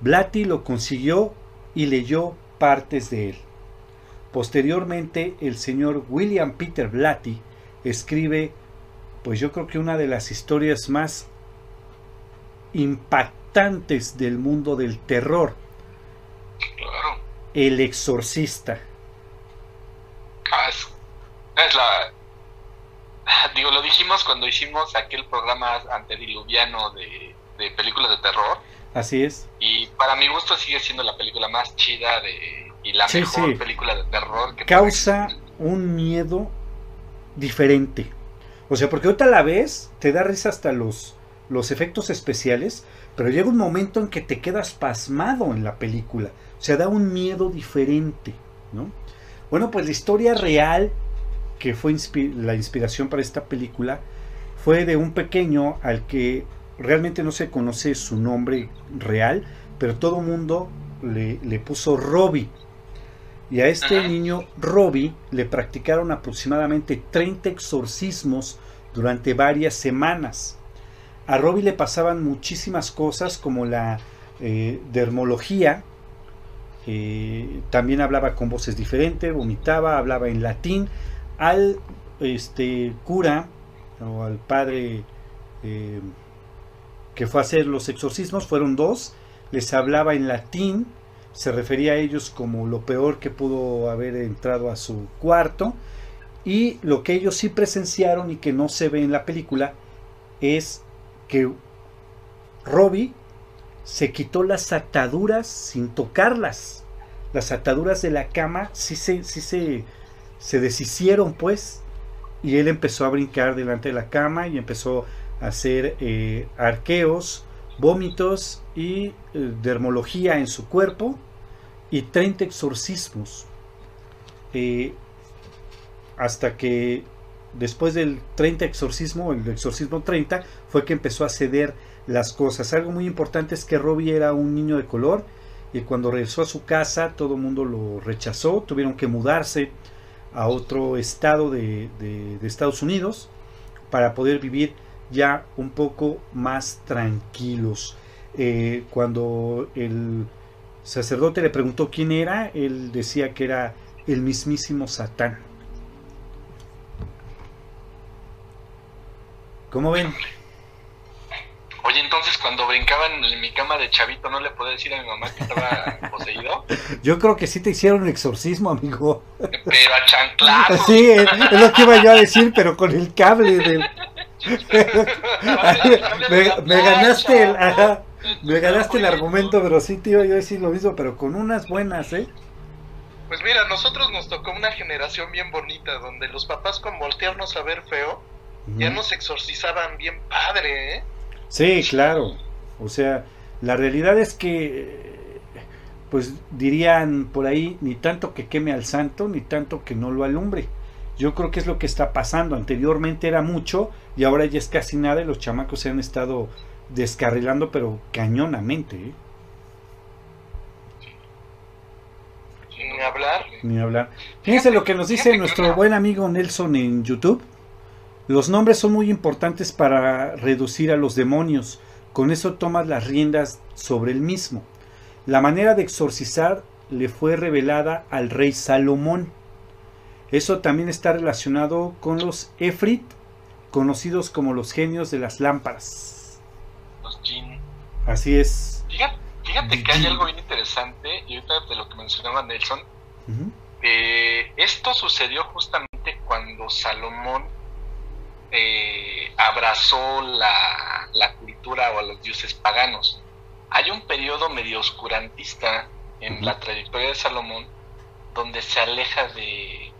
Blatty lo consiguió y leyó partes de él. Posteriormente, el señor William Peter Blatty escribe, pues yo creo que una de las historias más impactantes del mundo del terror, Claro. El exorcista. Ah, es, es la. Digo, lo dijimos cuando hicimos aquel programa antediluviano de, de películas de terror. Así es. Y para mi gusto sigue siendo la película más chida de, y la Sí, mejor sí. película de terror que Causa un miedo diferente. O sea, porque ahorita la ves, te da risa hasta los, los efectos especiales, pero llega un momento en que te quedas pasmado en la película. O sea, da un miedo diferente, ¿no? Bueno, pues la historia real que fue inspi- la inspiración para esta película fue de un pequeño al que realmente no se conoce su nombre real, pero todo mundo le, le puso Robbie. Y a este Ajá. niño Robbie le practicaron aproximadamente 30 exorcismos durante varias semanas. A Robbie le pasaban muchísimas cosas como la eh, dermología, eh, también hablaba con voces diferentes, vomitaba, hablaba en latín. Al este, cura o al padre eh, que fue a hacer los exorcismos, fueron dos, les hablaba en latín, se refería a ellos como lo peor que pudo haber entrado a su cuarto. Y lo que ellos sí presenciaron y que no se ve en la película es que Robbie se quitó las ataduras sin tocarlas. Las ataduras de la cama sí se, sí se, se deshicieron pues. Y él empezó a brincar delante de la cama y empezó hacer eh, arqueos, vómitos y eh, dermología en su cuerpo y 30 exorcismos. Eh, hasta que después del 30 exorcismo, el exorcismo 30, fue que empezó a ceder las cosas. Algo muy importante es que Robbie era un niño de color y cuando regresó a su casa todo el mundo lo rechazó, tuvieron que mudarse a otro estado de, de- de Estados Unidos para poder vivir ya un poco más tranquilos. Eh, cuando el sacerdote le preguntó quién era, él decía que era el mismísimo Satán. ¿Cómo ven? Oye, entonces cuando brincaban en mi cama de chavito, ¿no le podía decir a mi mamá que estaba [LAUGHS] poseído? Yo creo que sí te hicieron un exorcismo, amigo. Pero a chanclazo. Sí, es lo que iba yo a decir, pero con el cable del... [LAUGHS] me, me, ganaste el, ajá, me ganaste el argumento, pero sí te iba yo a decir lo mismo, pero con unas buenas, ¿eh? Pues mira, nosotros nos tocó una generación bien bonita, donde los papás con voltearnos a ver feo, ya nos exorcizaban bien padre, ¿eh? Sí, claro. O sea, la realidad es que, pues dirían por ahí, ni tanto que queme al santo, ni tanto que no lo alumbre. Yo creo que es lo que está pasando. Anteriormente era mucho y ahora ya es casi nada y los chamacos se han estado descarrilando, pero cañonamente. ¿eh? Ni hablar. Ni hablar. Fíjense lo que nos dice nuestro buen amigo Nelson en YouTube. Los nombres son muy importantes para reducir a los demonios. Con eso tomas las riendas sobre el mismo. La manera de exorcizar le fue revelada al rey Salomón. Eso también está relacionado con los Efrit, conocidos como los genios de las lámparas. Los jinn. Así es. Fíjate, fíjate que hay algo bien interesante, y ahorita de lo que mencionaba Nelson, eh, esto sucedió justamente cuando Salomón eh, abrazó la, la, cultura o a los dioses paganos. Hay un periodo medio oscurantista en la trayectoria de Salomón donde se aleja de,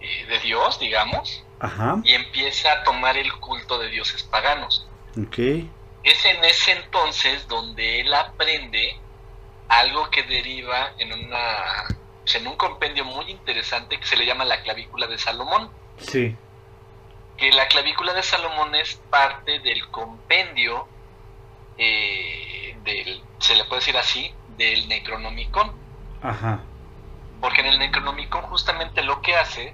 eh, de Dios, digamos, y empieza a tomar el culto de dioses paganos. Okay. Es en ese entonces donde él aprende algo que deriva en una en un compendio muy interesante que se le llama la clavícula de Salomón. Sí que la clavícula de Salomón es parte del compendio, eh, del, se le puede decir así, del Necronomicon. Ajá. Porque en el Necronomicon justamente lo que hace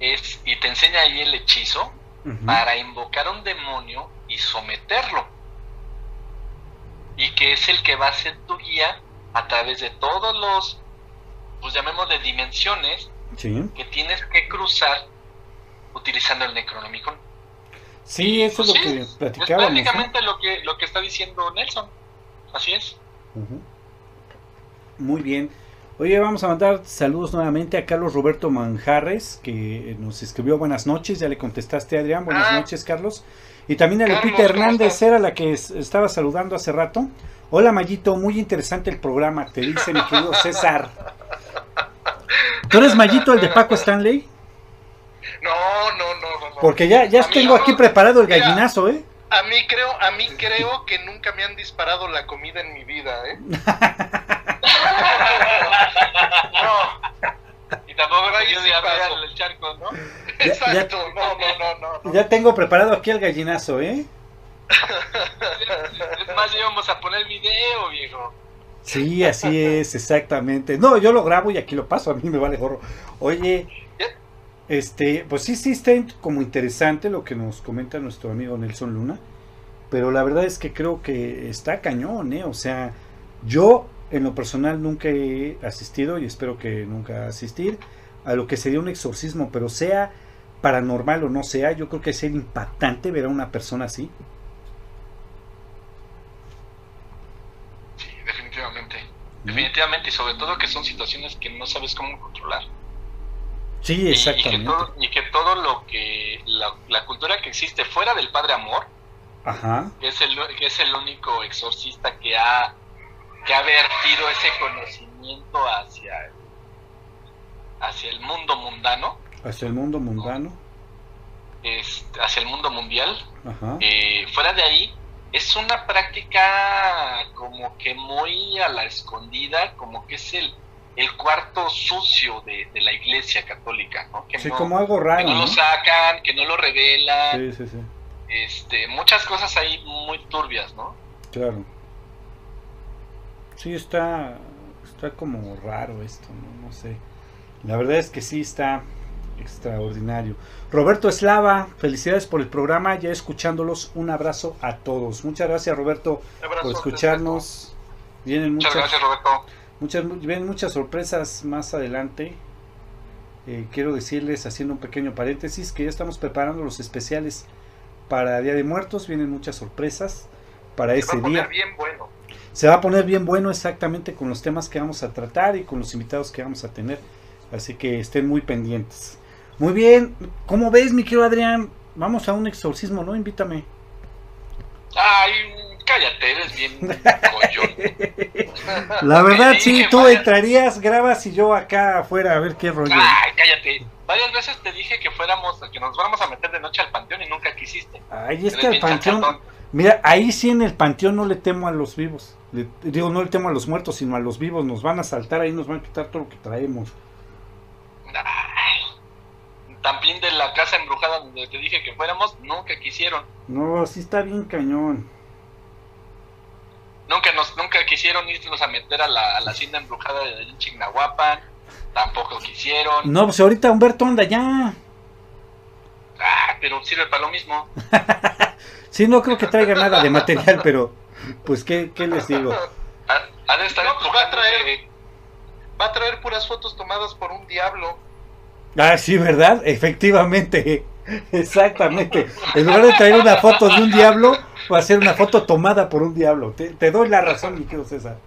es, y te enseña ahí el hechizo, para invocar a un demonio y someterlo. Y que es el que va a ser tu guía a través de todos los, pues llamémosle dimensiones, que tienes que cruzar utilizando el Necronomicon. Sí, eso es lo que platicábamos. Es prácticamente lo, que, lo que está diciendo Nelson. Así es. Muy bien. Oye, vamos a mandar saludos nuevamente a Carlos Roberto Manjarres, que nos escribió buenas noches. Ya le contestaste, Adrián. Buenas ah. noches, Carlos. Y también a Lupita Hernández, era la que estaba saludando hace rato. Hola, Mayito, muy interesante el programa, te dice mi querido [LAUGHS] César. ¿Tú eres Mayito, el de Paco Stanley? No, no, no, no. Porque ya, ya tengo aquí preparado el gallinazo, ¿eh? A mí creo, a mí creo que nunca me han disparado la comida en mi vida, ¿eh? [LAUGHS] no. Y tampoco me yo de el charco, ¿no? Exacto, no, no, no, no, Ya tengo preparado aquí el gallinazo, ¿eh? Es más, íbamos a poner video, viejo. Sí, así es, exactamente. No, yo lo grabo y aquí lo paso, a mí me vale gorro. Oye, este, pues sí, sí está como interesante lo que nos comenta nuestro amigo Nelson Luna, pero la verdad es que creo que está cañón, ¿eh? O sea, yo en lo personal nunca he asistido y espero que nunca asistir a lo que sería un exorcismo, pero sea paranormal o no sea, yo creo que es impactante ver a una persona así. Sí, definitivamente. Definitivamente, y sobre todo que son situaciones que no sabes cómo controlar. Sí, exactamente. Y, que todo, lo que, la, cultura que existe fuera del Padre Amor, Que, es el, que es el único exorcista que ha, que ha vertido ese conocimiento hacia, hacia el mundo mundano. Hacia el mundo mundano. hacia el mundo mundial. Eh, fuera de ahí, es una práctica como que muy a la escondida, como que es el el cuarto sucio de, la iglesia católica, ¿no? Que sí, como algo raro. Que no, lo sacan, que no lo revelan. Sí, sí, sí. Este, muchas cosas ahí muy turbias, ¿no? Claro. Sí, está, está como raro esto, ¿no? No sé. La verdad es que sí está extraordinario. Roberto Eslava, felicidades por el programa, ya escuchándolos, un abrazo a todos. Muchas gracias Roberto por escucharnos. Vienen muchas gracias Roberto. Muchas, ven muchas sorpresas más adelante. Eh, quiero decirles, haciendo un pequeño paréntesis, que ya estamos preparando los especiales para Día de Muertos, vienen muchas sorpresas para Se ese va a poner día. bien bueno. Se va a poner bien bueno exactamente con los temas que vamos a tratar y con los invitados que vamos a tener. Así que estén muy pendientes. Muy bien, ¿cómo ves, mi querido Adrián? Vamos a un exorcismo, ¿no? Invítame. Ay, cállate, eres bien [LAUGHS] collón. La verdad, sí, tú entrarías, grabas y yo acá afuera a ver qué rollo. Ay, cállate. Varias veces te dije que fuéramos, que nos vamos a meter de noche al panteón y nunca quisiste. Ay, es que al panteón, mira, ahí sí en el panteón no le temo a los vivos. Le- digo, no le temo a los muertos, sino a los vivos. Nos van a saltar ahí, nos van a quitar todo lo que traemos. Ay. También de la casa embrujada donde te dije que fuéramos, nunca quisieron. No, sí está bien cañón. Nunca nos, nunca quisieron irnos a meter a la, a la hacienda embrujada de Chignahuapan. Tampoco quisieron. No, pues ahorita Humberto anda ya. Ah, pero sirve para lo mismo. [LAUGHS] Sí, no creo que traiga nada de material, pero pues qué, qué les digo. [LAUGHS] Estar No, pues va a traer. Va a traer puras fotos tomadas por un diablo. Ah, sí, ¿verdad? Efectivamente. [LAUGHS] Exactamente. En lugar de traer una foto de un diablo, va a ser una foto tomada por un diablo. Te, te doy la razón, mi querido César.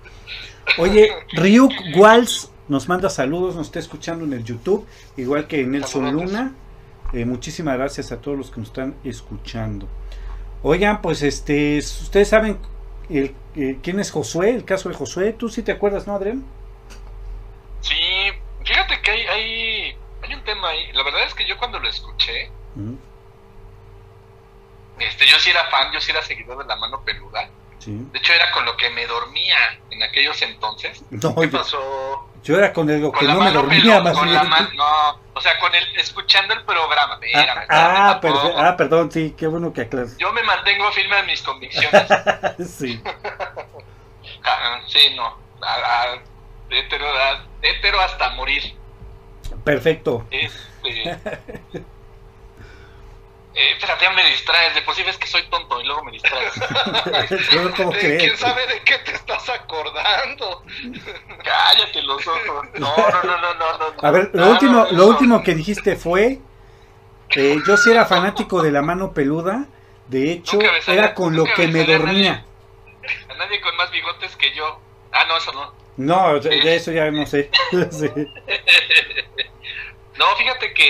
Oye, Ryuk Walls nos manda saludos, nos está escuchando en el YouTube, igual que Nelson. Luna. Eh, muchísimas gracias a todos los que nos están escuchando. Oigan, pues este, ustedes saben el, eh, quién es Josué, el caso de Josué. ¿Tú sí te acuerdas, no, Adrián? Sí, fíjate que hay, hay, hay un tema ahí. La verdad es que yo cuando lo escuché, este, yo sí era fan, yo sí era seguidor de la mano peluda. Sí. De hecho, era con lo que me dormía en aquellos entonces. [LAUGHS] No, ¿Qué yo, pasó? yo era con el, lo Con que la no me dormía peluda, más con bien. la man- no, o sea, con el, escuchando el programa. Ah, ah, perfe- ah, perdón, sí, qué bueno que aclaras. Yo me mantengo firme en mis convicciones. [LAUGHS] sí. [LAUGHS] Ah, sí, no. A- a- hetero, a- hetero hasta morir. Perfecto. Este. Eh, espérate, ya me distraes. De por sí ves que soy tonto y luego me distraes. [LAUGHS] Yo ¿Cómo Eh, crees? ¿Quién sabe de qué te estás acordando? [LAUGHS] Cállate los ojos. No, no, no, no, no. no. A ver, lo No, último, no, lo no. último que dijiste fue eh, yo sí era fanático de la mano peluda. De hecho, salía- era con lo que me dormía. A nadie con más bigotes que yo. Ah, no, eso no. No, de de eso ya no sé. [LAUGHS] Sí. No, fíjate que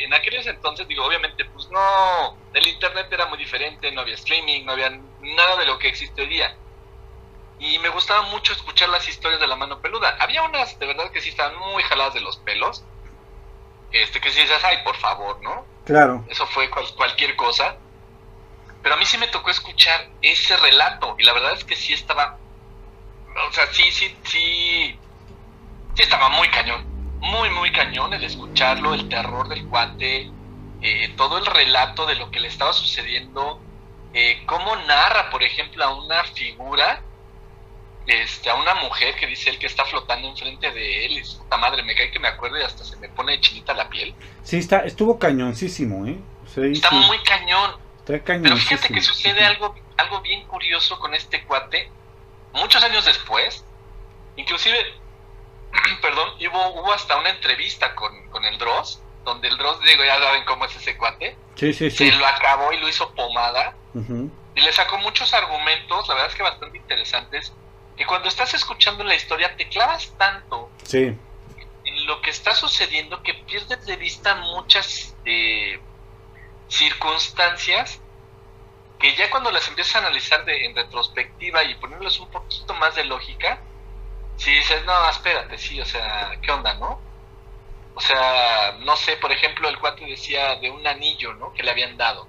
eh, en aquellos entonces, digo, obviamente, pues no, el internet era muy diferente, no había streaming, no había nada de lo que existe hoy día. Y me gustaba mucho escuchar las historias de la mano peluda. Había unas, de verdad, que sí estaban muy jaladas de los pelos. Este, que sí dices, ay, por favor, ¿no? Claro. Eso fue cual- cualquier cosa. Pero a mí sí me tocó escuchar ese relato. Y la verdad es que sí estaba. O sea, sí, sí, sí. Sí estaba muy cañón. Muy, muy cañón el escucharlo, el terror del cuate, eh, todo el relato de lo que le estaba sucediendo. eh, cómo narra, por ejemplo, a una figura, este, a una mujer que dice él que está flotando enfrente de él. Y su puta madre, me cae que me acuerdo y hasta se me pone chinita la piel. Sí, está, estuvo cañoncísimo, ¿eh? Sí, Está sí, muy cañón. está Pero fíjate que sucede algo, algo bien curioso con este cuate. Muchos años después, inclusive, [CLEARS THROAT] perdón, hubo, hubo hasta una entrevista con, con el Dross, donde el Dross, digo, ya saben cómo es ese cuate, Sí, sí, sí. se lo acabó y lo hizo pomada, y le sacó muchos argumentos, la verdad es que bastante interesantes, que cuando estás escuchando la historia te clavas tanto Sí, en lo que está sucediendo que pierdes de vista muchas eh, circunstancias que ya cuando las empiezas a analizar de, en retrospectiva y ponerles un poquito más de lógica, si dices, no, espérate, sí, o sea, ¿qué onda, no? O sea, no sé, por ejemplo, el cuate decía de un anillo, ¿no? Que le habían dado.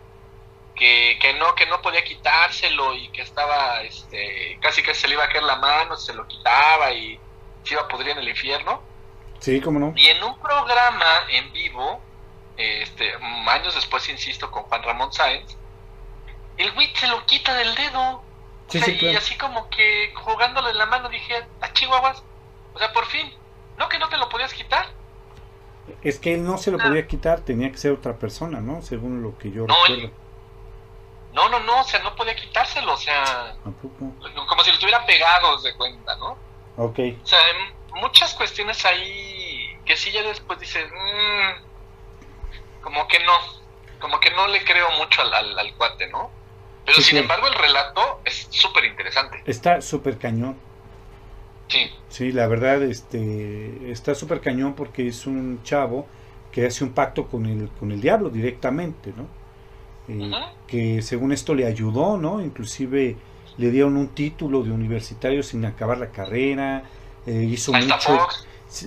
Que, que no, que no podía quitárselo y que estaba, este, casi que se le iba a caer la mano, se lo quitaba y se iba a pudrir en el infierno. sí, cómo no. Y en un programa en vivo, este, años después, insisto, con Juan Ramón Sáenz, el güey se lo quita del dedo. O Sí, sea, sí, y claro. así como que jugándole en la mano dije, a Chihuahuas, o sea, por fin, ¿no que no te lo podías quitar? Es que él no se lo Ah. podía quitar, tenía que ser otra persona, ¿no? Según lo que yo No, recuerdo. No, no, no, o sea, no podía quitárselo, o sea, Tampoco. como si lo tuviera pegado, de cuenta, ¿no? Ok. O sea, hay muchas cuestiones ahí que sí ya después dices, "Mm, como que no. como que no le creo mucho al, al, cuate, ¿no? Pero sin embargo el relato es súper interesante. Está súper cañón. Sí. Sí, la verdad, este, está súper cañón porque es un chavo que hace un pacto con el, con el diablo directamente, ¿no? Eh, que según esto le ayudó, ¿no? Inclusive le dieron un título de universitario sin acabar la carrera, eh, hizo mucho... Fox. [LAUGHS]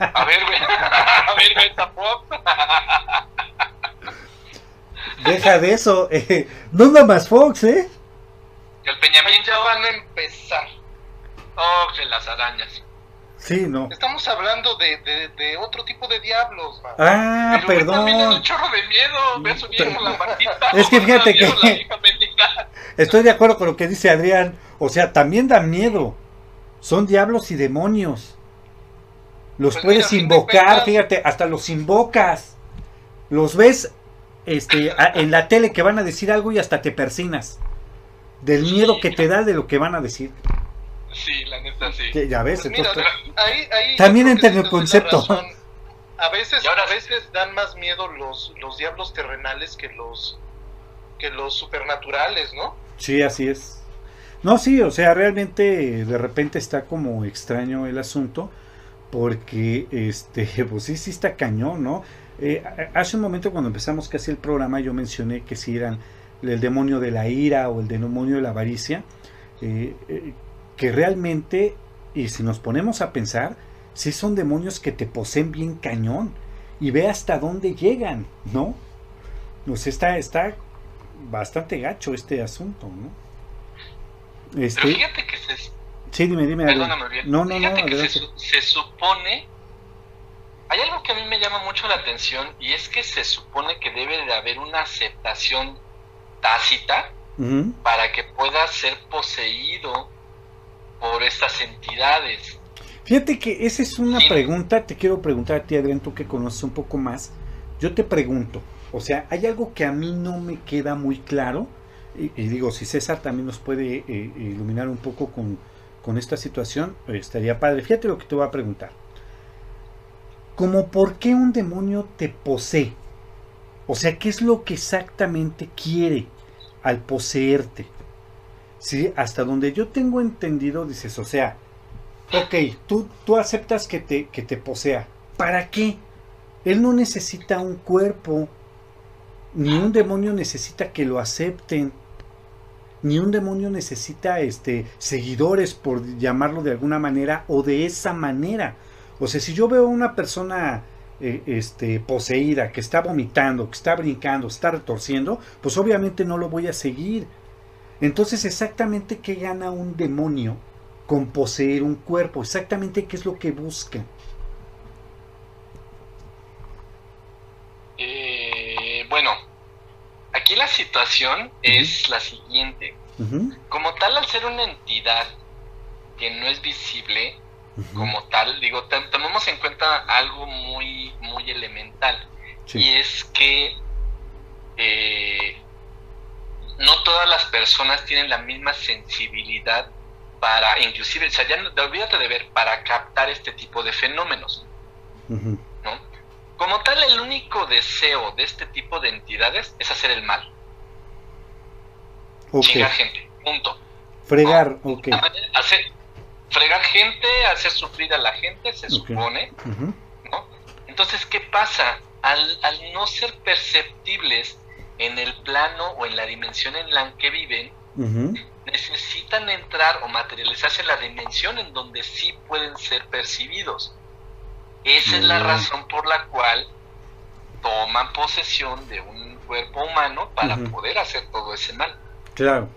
a ver, güey, [LAUGHS] a ver, güey, Fox. [LAUGHS] Deja de eso, eh, no nada más Fox, ¿eh? El Peñamín ya van a empezar. Oh, que las arañas. Sí, no. Estamos hablando de, de, de otro tipo de diablos, man. Ah, Pero perdón. También un chorro de miedo. Ve su viejo la marquita. Es que fíjate que. [LAUGHS] Estoy de acuerdo con lo que dice Adrián. O sea, también da miedo. Son diablos y demonios. Los pues puedes invocar, fíjate, hasta los invocas. Los ves este, en la tele que van a decir algo y hasta te persinas. Del miedo que te da de lo que van a decir. Sí, la neta sí. ya ves, pues ahí, ahí también entiendo el concepto. A veces, ahora, a veces dan más miedo los, los diablos terrenales que los que los supernaturales, ¿no? Sí, así es. No, sí, o sea, realmente de repente está como extraño el asunto porque este, [LAUGHS] pues sí, sí está cañón, ¿no? Eh, hace un momento cuando empezamos casi el programa yo mencioné que si eran el demonio de la ira o el demonio de la avaricia, eh, eh, que realmente, y si nos ponemos a pensar, si son demonios que te poseen bien cañón y ve hasta dónde llegan, ¿no? Pues está, está bastante gacho este asunto, ¿no? Este... Pero fíjate que se... Sí, dime, dime. Perdóname bien. No, no, fíjate que se, se supone hay algo que a mí me llama mucho la atención y es que se supone que debe de haber una aceptación tácita para que pueda ser poseído por estas entidades. Fíjate que esa es una pregunta, te quiero preguntar a ti Adrián, tú que conoces un poco más, yo te pregunto, o sea, hay algo que a mí no me queda muy claro, y, digo, si César también nos puede eh, iluminar un poco con, con esta situación, estaría padre. Fíjate lo que te voy a preguntar como por qué un demonio te posee. O sea, ¿qué es lo que exactamente quiere al poseerte? ¿Sí? Hasta donde yo tengo entendido, dices, o sea, ok, tú, tú aceptas que te, que te posea. ¿Para qué? Él no necesita un cuerpo, ni un demonio necesita que lo acepten, ni un demonio necesita este, seguidores, por llamarlo de alguna manera, o de esa manera. O sea, si yo veo a una persona eh, este, poseída, que está vomitando, que está brincando, está retorciendo, pues obviamente no lo voy a seguir. Entonces, exactamente qué gana un demonio con poseer un cuerpo, exactamente qué es lo que busca. Eh, bueno, aquí la situación es la siguiente. Como tal, al ser una entidad que no es visible, como tal. Digo, tomemos en cuenta algo muy, muy elemental. Y es que eh, no todas las personas tienen la misma sensibilidad para, inclusive, o sea, ya olvídate de ver, para captar este tipo de fenómenos. ¿no? Como tal, el único deseo de este tipo de entidades es hacer el mal. Chingar gente, punto. Fregar, ok. Hacer, fregar gente, hacer sufrir a la gente, se supone, ¿no? Entonces, ¿qué pasa? Al, al, no ser perceptibles en el plano o en la dimensión en la que viven, necesitan entrar o materializarse en la dimensión en donde sí pueden ser percibidos. Esa es la razón por la cual toman posesión de un cuerpo humano para poder hacer todo ese mal. Claro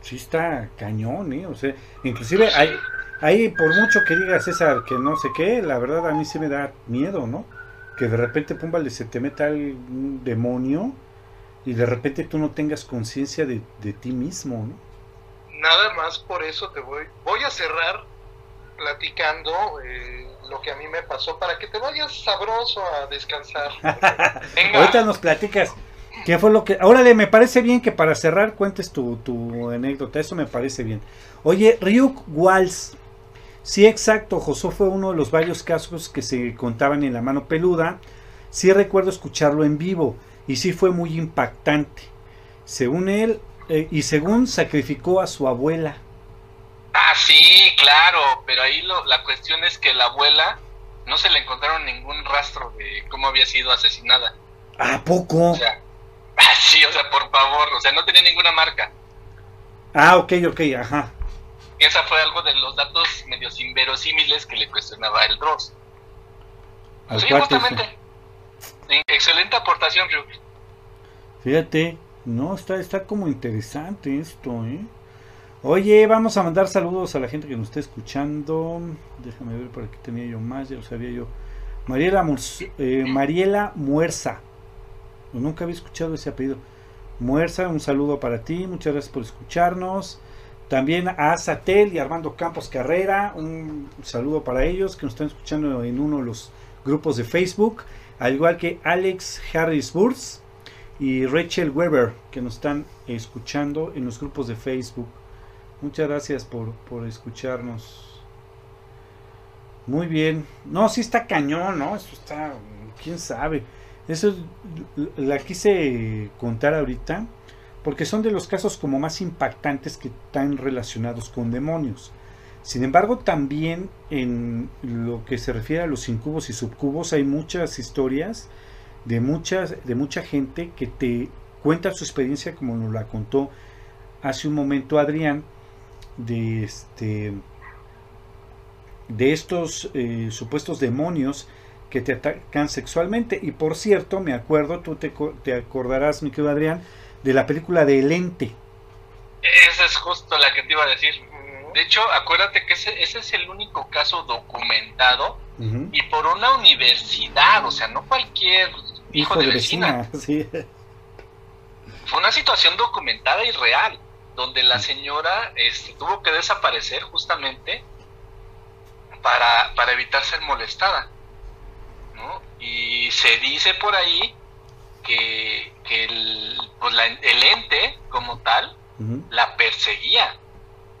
sí está cañón, ¿eh? O sea, inclusive hay, hay, por mucho que diga César que no sé qué, la verdad a mí sí me da miedo, ¿no? Que de repente, pum, se te meta un demonio y de repente tú no tengas conciencia de, ti mismo, ¿no? Nada más por eso te voy, voy a cerrar platicando eh, lo que a mí me pasó para que te vayas sabroso a descansar. [LAUGHS] Ahorita nos platicas ¿Qué fue lo que.? Órale, me parece bien que para cerrar cuentes tu, tu anécdota. Eso me parece bien. Oye, Ryuk Walls. Sí, exacto. Josué fue uno de los varios casos que se contaban en la mano peluda. sí recuerdo escucharlo en vivo y sí fue muy impactante. Según él, eh, y según sacrificó a su abuela. Ah, sí, claro, pero ahí lo, la cuestión es que la abuela no se le encontraron ningún rastro de cómo había sido asesinada. ¿A poco? O sea, [LAUGHS] sí, o sea, por favor, o sea, no tenía ninguna marca. Ah, ok, ok, ajá. Y esa fue algo de los datos medios inverosímiles que le cuestionaba el Dross. Al sí, cuate justamente. Excelente aportación, Ryuk. Fíjate, no, está, está como interesante esto, ¿eh? Oye, vamos a mandar saludos a la gente que nos está escuchando. Déjame ver, por aquí tenía yo más, ya lo sabía yo. Mariela, Murs- eh, Mariela Muerza. Nunca había escuchado ese apellido. Muerza, un saludo para ti, muchas gracias por escucharnos. También a Satel y Armando Campos Carrera, un saludo para ellos que nos están escuchando en uno de los grupos de Facebook, al igual que Alex Harris Burs y Rachel Weber que nos están escuchando en los grupos de Facebook. Muchas gracias por, por escucharnos. Muy bien. No, sí está cañón, ¿no? Eso está, quién sabe. Eso es- la quise contar ahorita porque son de los casos como más impactantes que están relacionados con demonios. Sin embargo, también en lo que se refiere a los incubos y subcubos hay muchas historias de muchas de mucha gente que te cuenta su experiencia como nos la contó hace un momento Adrián de este de estos eh, supuestos demonios que te atacan sexualmente y por cierto me acuerdo tú te, te acordarás mi querido Adrián de la película de El Ente Esa es justo la que te iba a decir. De hecho, acuérdate que ese, ese es el único caso documentado y por una universidad, o sea, no cualquier hijo, de, vecina. [LAUGHS] sí. Fue una situación documentada y real, donde la señora este, tuvo que desaparecer justamente para, para evitar ser molestada. ¿No? Y se dice por ahí que, que el, pues la- el ente como tal la perseguía.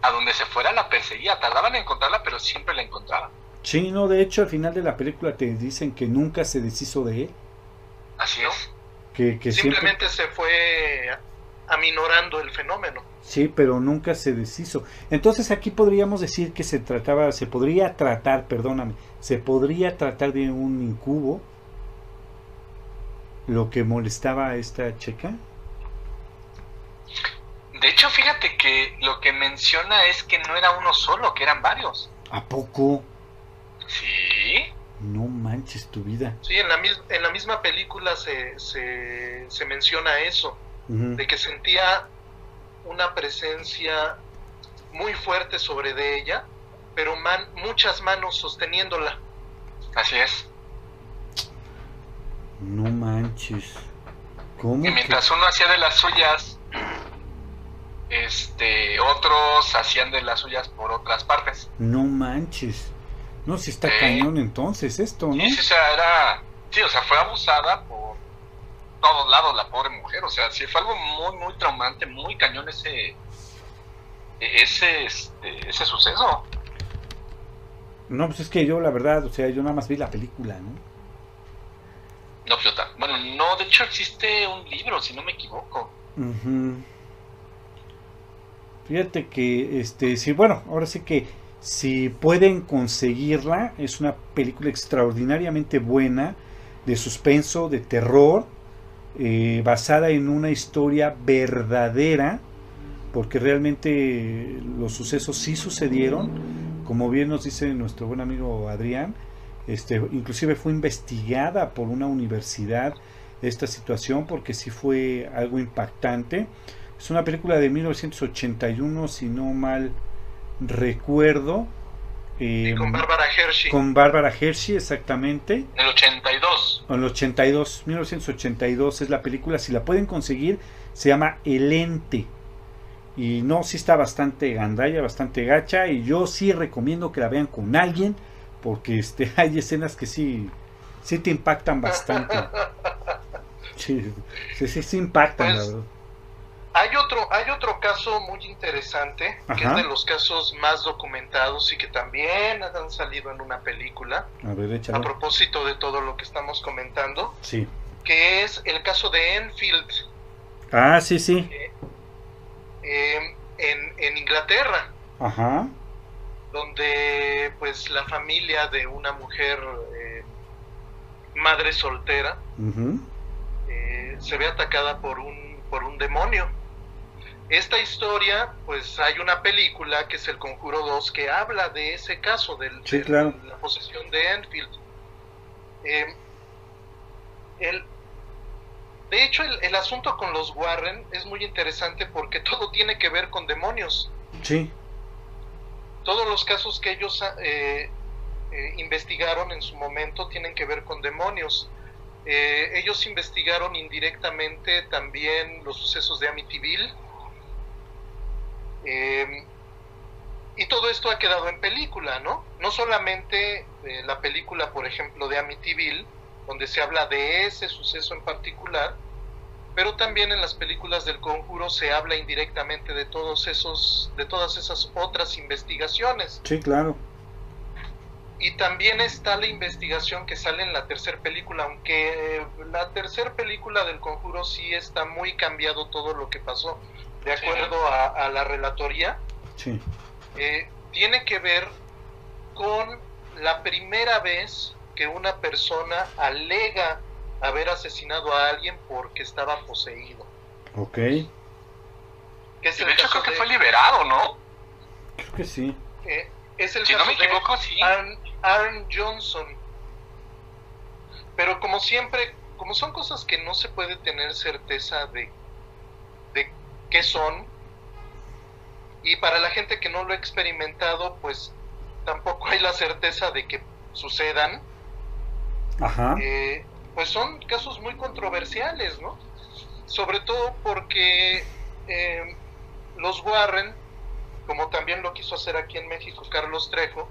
A donde se fuera la perseguía. Tardaban en encontrarla, pero siempre la encontraban. Sí, no, de hecho al final de la película te dicen que nunca se deshizo de él, Así es. que, que siempre Simplemente se fue aminorando el fenómeno. Sí, pero nunca se deshizo. Entonces aquí podríamos decir que se trataba, se podría tratar, perdóname, se podría tratar de un incubo lo que molestaba a esta chica. De hecho, fíjate que lo que menciona es que no era uno solo, que eran varios. ¿A poco? Sí. No manches tu vida. Sí, en la, mis- en la misma película se, se, se menciona eso, de que sentía una presencia muy fuerte sobre de ella, pero man- muchas manos sosteniéndola. Así es. No manches. ¿Cómo? Y que- mientras uno hacía de las suyas, este, otros hacían de las suyas por otras partes. No manches. No, si está cañón entonces esto, ¿no? Sí, sí, o sea, era, sí, o sea, fue abusada por todos lados la pobre mujer, o sea, sí fue algo muy, muy traumante, muy cañón ese, ese, este, ese suceso. No, pues es que yo la verdad, o sea, yo nada más vi la película, ¿no? No, pues yo ta- bueno, no, de hecho existe un libro, si no me equivoco. Fíjate que, este, sí, bueno, ahora sí que si pueden conseguirla, es una película extraordinariamente buena, de suspenso, de terror, eh, basada en una historia verdadera, porque realmente los sucesos sí sucedieron, como bien nos dice nuestro buen amigo Adrián, este, inclusive fue investigada por una universidad esta situación porque sí fue algo impactante. Es una película de 1981, si no mal recuerdo. Y con Bárbara Hershey. con Bárbara Hershey, exactamente. En el 82. En el 82, 1982 es la película. Si la pueden conseguir, se llama El Ente. Y no, sí está bastante gandalla, bastante gacha. Y yo sí recomiendo que la vean con alguien. Porque este, [LAUGHS] hay escenas que sí, sí te impactan bastante. [LAUGHS] Sí, sí, sí, sí impactan, Pues, la verdad. Hay otro, hay otro caso muy interesante, que es de los casos más documentados y que también han salido en una película. A, propósito de todo lo que estamos comentando. Sí. Que es el caso de Enfield. Ah, sí, sí. Eh, eh, en, en Inglaterra. Ajá. Donde pues la familia de una mujer eh, madre soltera se ve atacada por un, por un demonio. Esta historia, pues hay una película que es El Conjuro 2 que habla de ese caso, del, de la posesión de Enfield. Eh, el, de hecho, el, asunto con los Warren es muy interesante porque [LAUGHS] todo tiene que ver con demonios. Sí. Todos los casos que ellos eh, eh, investigaron en su momento tienen que ver con demonios. ellos investigaron indirectamente también los sucesos de Amityville y todo esto ha quedado en película, ¿no? No solamente eh, la película, por ejemplo, de Amityville, donde se habla de ese suceso en particular, pero también en las películas del Conjuro se habla indirectamente de todos esos, de todas esas otras investigaciones. Sí, claro. Y también está la investigación que sale en la tercera película, aunque la tercera película del Conjuro sí está muy cambiado todo lo que pasó de acuerdo a, la relatoría, eh, tiene que ver con la primera vez que una persona alega haber asesinado a alguien porque estaba poseído. Ok. de hecho creo que fue liberado, ¿no? Creo que sí. Eh, es el si no me equivoco, sí. Aaron Johnson. Pero como siempre, como son cosas que no se puede tener certeza de qué son. Y para la gente que no lo ha experimentado, pues tampoco hay la certeza de que sucedan. Ajá. Eh, pues son casos muy controversiales, ¿no? Sobre todo porque eh, los Warren, como también lo quiso hacer aquí en México Carlos Trejo,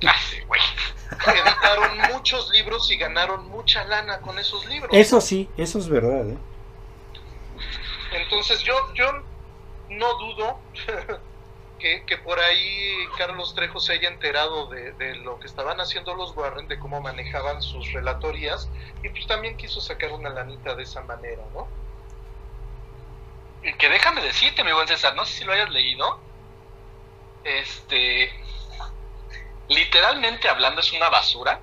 [LAUGHS] editaron muchos libros y ganaron mucha lana con esos libros. Eso sí, eso es verdad. ¿eh? Entonces yo, yo no dudo que, por ahí Carlos Trejo se haya enterado de, lo que estaban haciendo los Warren, de cómo manejaban sus relatorías, y pues también quiso sacar una lanita de esa manera, ¿no? Que déjame decirte, mi buen César, no sé si lo hayas leído. Este. Literalmente hablando, es una basura.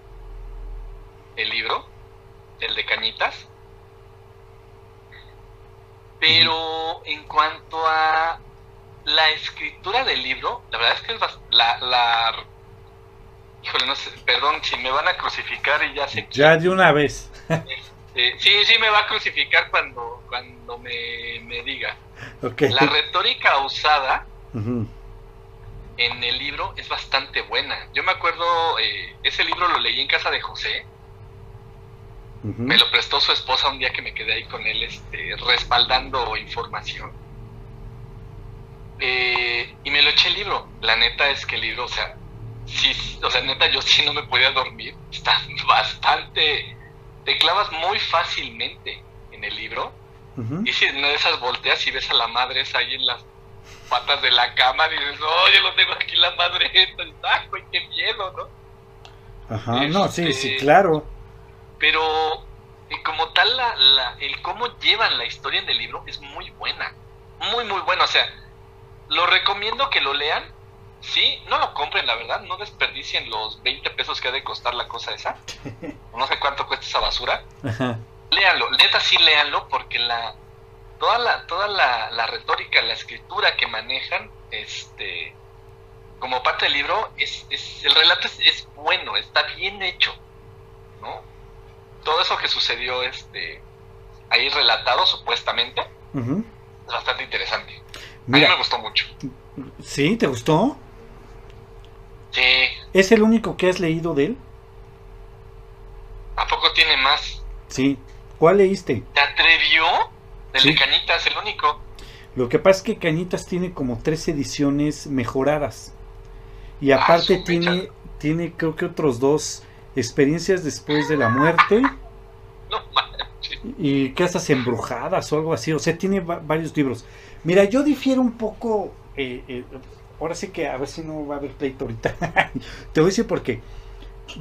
El libro, el de Cañitas. Pero en cuanto a la escritura del libro, la verdad es que es la, la híjole, no sé, perdón si me van a crucificar y ya sé Ya de una vez. Este, sí, sí me va a crucificar cuando, cuando me, diga. La retórica usada en el libro es bastante buena. Yo me acuerdo, eh, ese libro lo leí en casa de José me lo prestó su esposa un día que me quedé ahí con él este, respaldando información. Eh, y me lo eché el libro. La neta es que el libro, o sea, sí, o sea, neta yo [LAUGHS] sí no me podía dormir. Está bastante... Te clavas muy fácilmente en el libro. Y si no de esas volteas y ves a la madre esa ahí en las patas de la cama, y dices, oye, lo tengo aquí la madre esta, ¡ay, qué miedo, ¿no? Ajá, no, sí, sí, este, claro pero como tal, la, el cómo llevan la historia en el libro es muy buena. Muy, muy buena. O sea, lo recomiendo que lo lean. Sí, no lo compren, la verdad. No desperdicien los 20 pesos que ha de costar la cosa esa. [LAUGHS] No sé cuánto cuesta esa basura. Léanlo. Neta, sí, léanlo porque la toda la toda la, la retórica, la escritura que manejan, este como parte del libro, es, es el relato es, es bueno, está bien hecho. ¿no? todo eso que sucedió este ahí relatado supuestamente es bastante interesante. A mí me gustó mucho. ¿Sí? ¿Te gustó? Sí. ¿Es el único que has leído de él? ¿A poco tiene más? Sí. ¿Cuál leíste? ¿Te atrevió? El de Cañitas, el único. Lo que pasa es que Cañitas tiene como tres ediciones mejoradas. Y ah, aparte tiene, tiene creo que otros dos experiencias después de la muerte [LAUGHS] No. Y casas embrujadas o algo así. O sea, tiene va- varios libros. Mira, yo difiero un poco. eh, eh, ahora sí que a ver si no va a haber pleito ahorita. [LAUGHS] Te voy a decir por qué.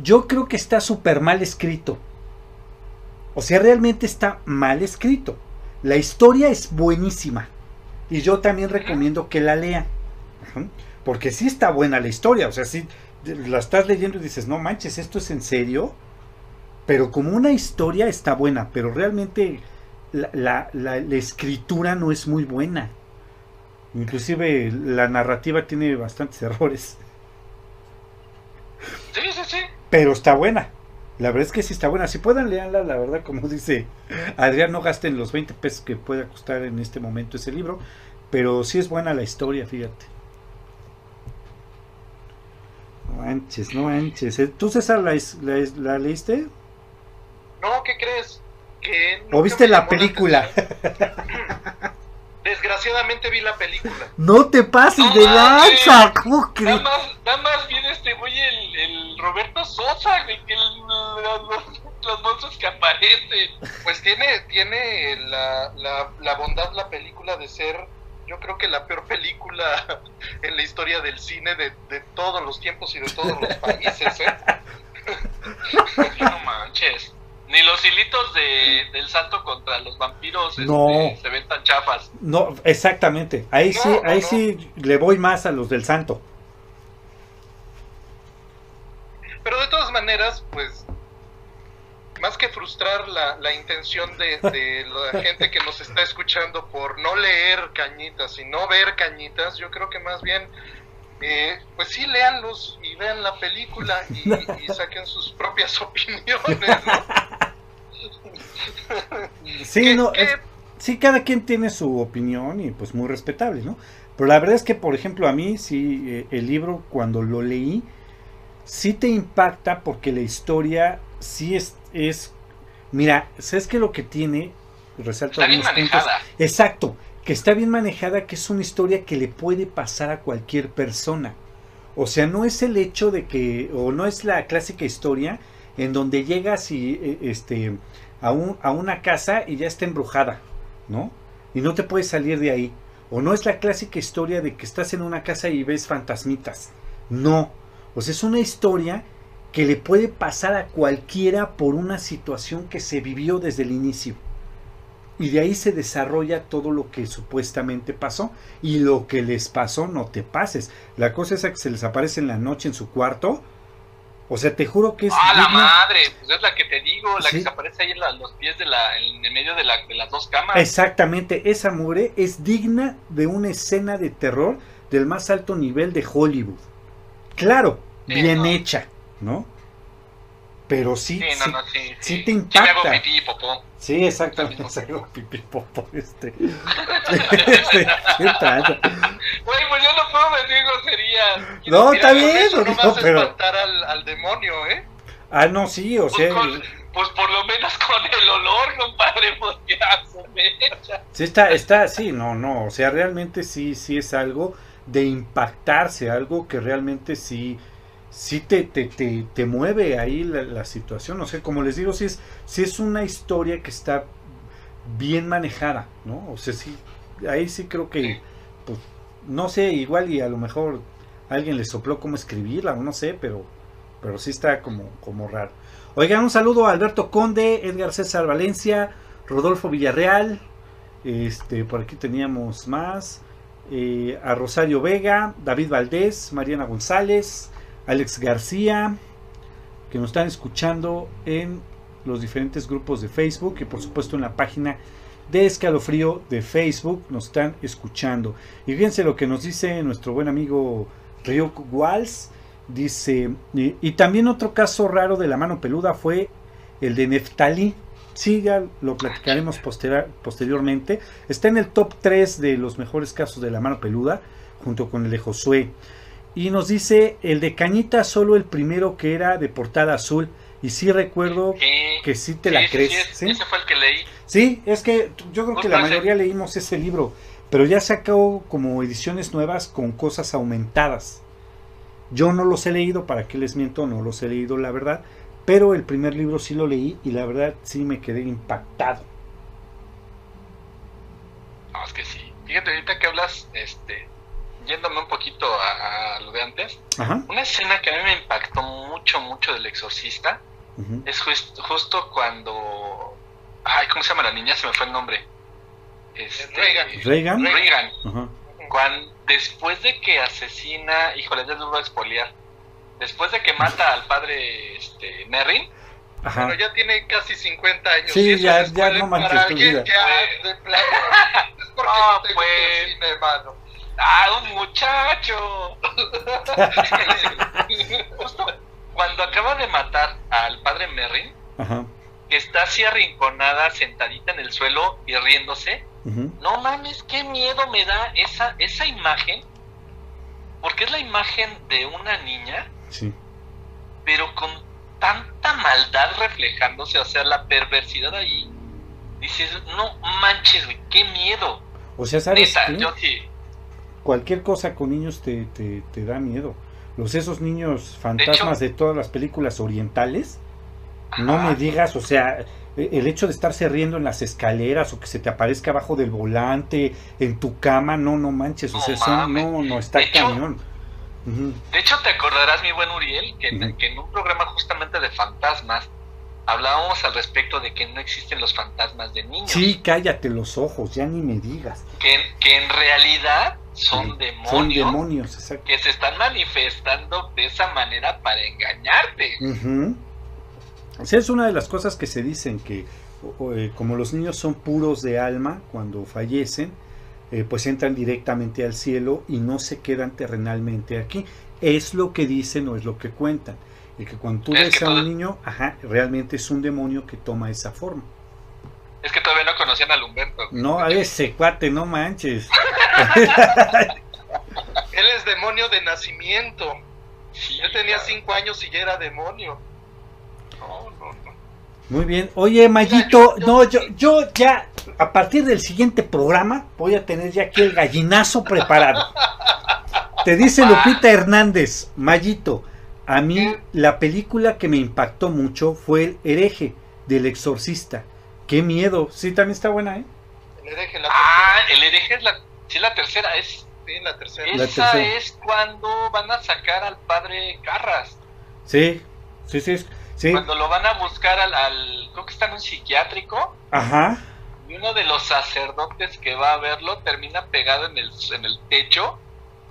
Yo creo que está súper mal escrito. O sea, realmente está mal escrito. La historia es buenísima. Y yo también recomiendo que la lean. Porque sí está buena la historia. O sea, sí la estás leyendo y dices, no manches, ¿esto es en serio? Pero como una historia está buena, pero realmente la, la- la- la escritura no es muy buena. Inclusive la narrativa tiene bastantes [LAUGHS] errores. Sí, sí, sí. Pero está buena. La verdad es que sí está buena. Si puedan leerla, la verdad, como [LAUGHS] dice Adrián, no gasten los 20 pesos que pueda costar en este momento ese libro. Pero sí es buena la historia, fíjate. No manches, no manches. ¿Eh? ¿Tú, César, la, la la leíste? No, ¿qué crees? Que ¿O viste la película? [LAUGHS] Desgraciadamente vi la película. No te pases No de lanza. ¿Cómo crees? Nada más, nada más viene este güey, el, el Roberto Sosa, que el- los, los- los monstruos que aparecen. Pues tiene, tiene la, la, la bondad la película de ser, yo creo que la peor película [LAUGHS] en la historia del cine de, de todos los tiempos y de todos los países, ¿eh? [LAUGHS] No manches. Ni los hilitos de, del santo contra los vampiros este, No. se ven tan chafas. No, exactamente. Ahí No, sí, no, ahí sí le voy más a los del santo. Pero de todas maneras, pues, más que frustrar la, la intención de, de la [LAUGHS] gente que nos está escuchando por no leer cañitas y no ver cañitas, yo creo que más bien, eh, pues sí, léanlos y vean la película y, [LAUGHS] y saquen sus propias [LAUGHS] opiniones, ¿no? Sí, ¿Qué- no, qué- es- sí, cada quien tiene su opinión y pues muy respetable, ¿no? Pero la verdad es que, por ejemplo, a mí sí, eh, el libro cuando lo leí, sí te impacta porque la historia sí es, es mira, ¿sabes qué lo que tiene? Resalto Está bien puntos. Exacto, que está bien manejada, que es una historia que le puede pasar a cualquier persona. O sea, no es el hecho de que, o no es la clásica historia en donde llegas y eh, este a, un- a una casa y ya está embrujada, ¿no? Y no te puedes salir de ahí. O no es la clásica historia de que estás en una casa y ves fantasmitas. No. O sea, es una historia que le puede pasar a cualquiera por una situación que se vivió desde el inicio. Y de ahí se desarrolla todo lo que supuestamente pasó. Y lo que les pasó, no te pases. La cosa esa que se les aparece en la noche en su cuarto. O sea, te juro que es. ¡Ah, la madre! Pues es la que te digo, la Sí. que se aparece ahí en la- los pies de la, en el medio de, la, de las dos camas. Exactamente, esa mugre es digna de una escena de terror del más alto nivel de Hollywood. Claro, Sí, bien no. hecha, ¿no? Pero sí, Sí, sí, no, sí. sí Sí, te Sí me hago impacta. pipí y popó. sí, exactamente. Mismo Hago pipí popo, este. [LAUGHS] Este, qué tranza. Güey, pues yo no puedo decir groserías. No, está bien, eso no no, pero- espantar al, al demonio, ¿eh? Ah, no, sí, o Pues, sea, con- pues por lo menos con el olor, compadre, [LAUGHS] pues ya se me echa. sí está, está, sí, no, no, o sea, realmente sí, sí es algo de impactarse, algo que realmente sí, sí te, te, te, te mueve ahí la, la situación, o sea, como les digo, sí es, sí es una historia que está bien manejada, ¿no? O sea, sí, ahí sí creo que, pues, no sé, igual y a lo mejor alguien le sopló cómo escribirla, o no sé, pero, pero sí está como, como raro. Oigan, un saludo a Alberto Conde, Edgar César Valencia, Rodolfo Villarreal, este, por aquí teníamos más, eh, a Rosario Vega, David Valdés, Mariana González, Alex García, que nos están escuchando en los diferentes grupos de Facebook y por supuesto en la página de Escalofrío de Facebook nos están escuchando. Y fíjense lo que nos dice nuestro buen amigo Ryuk Walls. Dice, y, también otro caso raro de la mano peluda fue el de Neftalí. Sí, lo platicaremos posteriormente. Está en el top 3 de los mejores casos de la mano peluda, junto con el de Josué. Y nos dice, el de Cañita, solo el primero que era de portada azul. Y sí recuerdo Sí, que sí te sí, la crees. sí. Ese fue el que leí. Sí, es que yo creo que la mayoría leímos ese libro, pero ya sacó como ediciones nuevas con cosas aumentadas. Yo no los he leído, para qué les miento, no los he leído la verdad, pero el primer libro sí lo leí y la verdad sí me quedé impactado. No, es que sí. Fíjate, ahorita que hablas, este, yéndome un poquito a, lo de antes, una escena que a mí me impactó mucho, mucho del exorcista es justo cuando... Ay, ¿cómo se llama la niña? Se me fue el nombre. Este, Reagan. Reagan. Reagan. Cuando, después de que asesina, híjole, ya les voy a expoliar. Después de que mata al padre este, Merrin, Ajá. Bueno, ya tiene casi 50 años. Sí, ya, ya no manches para alguien de plano. Es porque no, pues... cine, hermano. ¡Ah, un muchacho! [LAUGHS] Justo cuando acaba de matar al padre Merrin, que está así arrinconada, sentadita en el suelo y riéndose, no mames, qué miedo me da esa, esa imagen, porque es la imagen de una niña, sí. pero con tanta maldad reflejándose, o sea, la perversidad ahí. Dices, no manches, güey, qué miedo. O sea, ¿sabes Yo sí cualquier cosa con niños te, te, te da miedo. Los esos niños fantasmas de, todas las películas orientales, no me digas, o sea, e, el hecho de estarse riendo en las escaleras o que se te aparezca abajo del volante, en tu cama, no, no manches, o sea, no, no está cañón. De hecho, te acordarás, mi buen Uriel, que, que en un programa justamente de fantasmas hablábamos al respecto de que no existen los fantasmas de niños. Sí, cállate los ojos, ya ni me digas. Que, que en realidad son demonios, son demonios exacto. que se están manifestando de esa manera para engañarte. sea, es una de las cosas que se dicen que eh, como los niños son puros de alma cuando fallecen, eh, pues entran directamente al cielo y no se quedan terrenalmente aquí. Es lo que dicen o es lo que cuentan. Y que cuando tú ves a un niño, ajá, realmente es un demonio que toma esa forma. Es que todavía no conocían al Humberto. No, a ese cuate, no manches. [LAUGHS] Él es demonio de nacimiento. Él tenía cinco años y ya era demonio. No, no, no. Muy bien. Oye, Mayito, no, yo, yo ya, a partir del siguiente programa, voy a tener ya aquí el gallinazo preparado. Te dice Lupita Hernández, Mayito, a mí la película que me impactó mucho fue El hereje del exorcista. Qué miedo. Sí, también está buena, ¿eh? El hereje, la Ah, el hereje es la, sí, la tercera. Es, sí, la tercera. Esa es cuando van a sacar al padre Carras. Sí, sí, sí. sí. Cuando lo van a buscar al, al, creo que está en un psiquiátrico. Ajá. Y uno de los sacerdotes que va a verlo termina pegado en el, en el techo.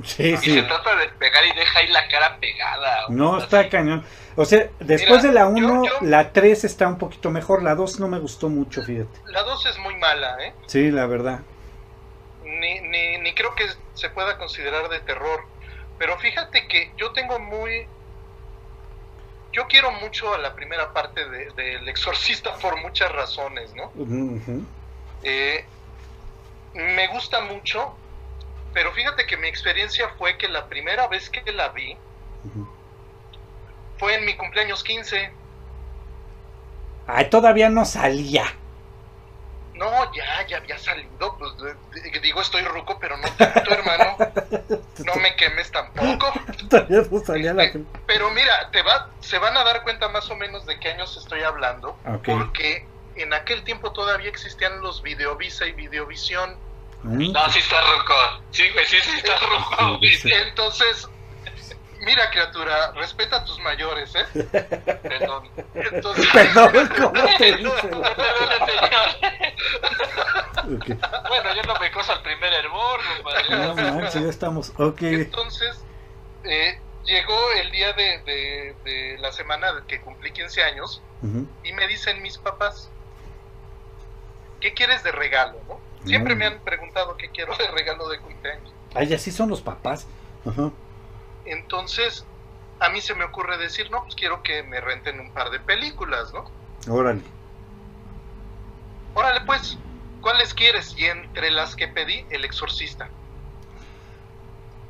Sí, y sí. se trata de pegar y deja ahí la cara pegada. No, está cañón. O sea, después de la 1, la 3 está un poquito mejor, la 2 no me gustó mucho, fíjate. La 2 es muy mala, ¿eh? Sí, la verdad. Ni, ni, ni creo que se pueda considerar de terror. Pero fíjate que yo tengo muy... Yo quiero mucho a la primera parte del de, exorcista [LAUGHS] por muchas razones, ¿no? eh, me gusta mucho, pero fíjate que mi experiencia fue que la primera vez que la vi, fue en mi cumpleaños 15. Ay, todavía no salía. No, ya, ya había salido. Pues digo, estoy ruco, pero no tanto, hermano. [LAUGHS] No me quemes tampoco. [LAUGHS] todavía no salía la este, Pero mira, te va, se van a dar cuenta más o menos de qué años estoy hablando. Porque en aquel tiempo todavía existían los Videovisa y Videovisión. ¿Mm? No, sí está ruco. Sí, sí, sí está ruco. Entonces, Mira, criatura, respeta a tus mayores, ¿eh? Perdón. Entonces... Perdón, ¿cómo [LAUGHS] te dice? Bueno, yo no me coso al primer hervor, No manches, ya estamos. Ok. Entonces, eh, llegó el día de, de, de, la semana que cumplí 15 años y me dicen mis papás, ¿qué quieres de regalo, no? Siempre me han preguntado qué quiero de regalo de cumpleaños. Ay, así son los papás. Entonces, a mí se me ocurre decir, no, pues quiero que me renten un par de películas, ¿no? Órale. Órale, pues, ¿cuáles quieres? Y entre las que pedí, El Exorcista.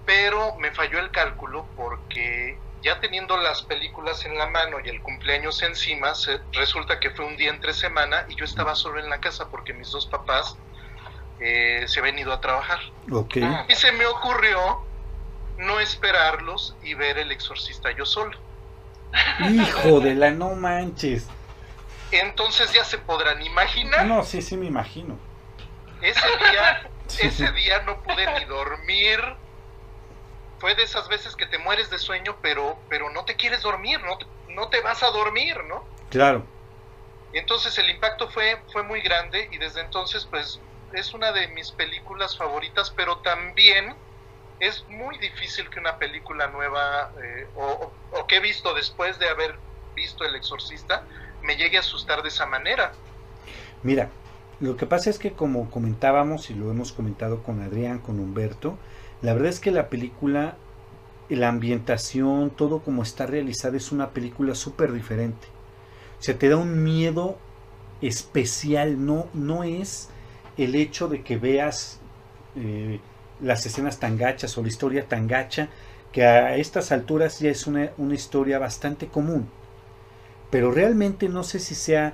Pero me falló el cálculo porque ya teniendo las películas en la mano y el cumpleaños encima, resulta que fue un día entre semana y yo estaba solo en la casa porque mis dos papás eh, se habían ido a trabajar. Okay. Y se me ocurrió no esperarlos y ver el exorcista yo solo. Hijo de la no manches. Entonces ya se podrán imaginar. No, sí, sí me imagino. Ese día, [LAUGHS] ese día no pude ni dormir. Fue de esas veces que te mueres de sueño, pero, pero no te quieres dormir, no te, no te vas a dormir, ¿no? Claro. Entonces el impacto fue, fue muy grande y desde entonces pues es una de mis películas favoritas, pero también es muy difícil que una película nueva eh, o, que he visto después de haber visto El Exorcista me llegue a asustar de esa manera. Mira, lo que pasa es que como comentábamos y lo hemos comentado con Adrián, con Humberto, la verdad es que la película, la ambientación, todo como está realizada es una película súper diferente. O sea, te da un miedo especial, no, no es el hecho de que veas eh, las escenas tan gachas o la historia tan gacha, que a estas alturas ya es una, una historia bastante común. Pero realmente no sé si sea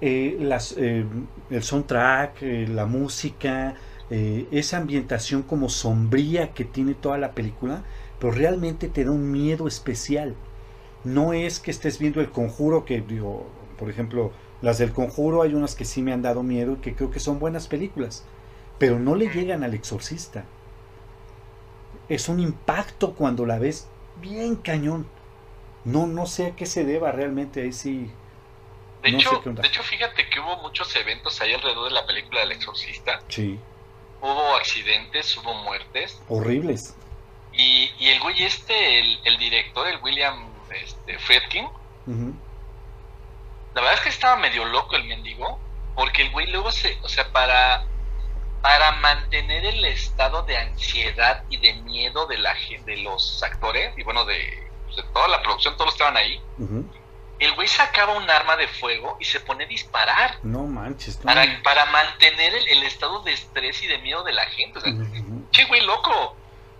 eh, las, eh, el soundtrack, la música, esa ambientación como sombría que tiene toda la película, pero realmente te da un miedo especial. No es que estés viendo el conjuro, que digo, por ejemplo, las del conjuro hay unas que sí me han dado miedo y que creo que son buenas películas, pero no le llegan al exorcista. Es un impacto cuando la ves bien cañón. No, no sé a qué se deba realmente, ahí sí. De, no hecho, sé qué onda. de hecho, fíjate que hubo muchos eventos ahí alrededor de la película del exorcista. Sí, Hubo accidentes, hubo muertes. horribles. Y, y el güey este, el, el director, el William este, Friedkin. La verdad es que estaba medio loco el mendigo, porque el güey luego se, o sea, para, para mantener el estado de ansiedad y de miedo de la de los actores, y bueno, de, pues, de toda la producción, todos estaban ahí, Ujú. el güey sacaba un arma de fuego y se pone a disparar. No manches. no. Para, para mantener el, el estado de estrés y de miedo de la gente. O sea, Ujú. che, güey, loco.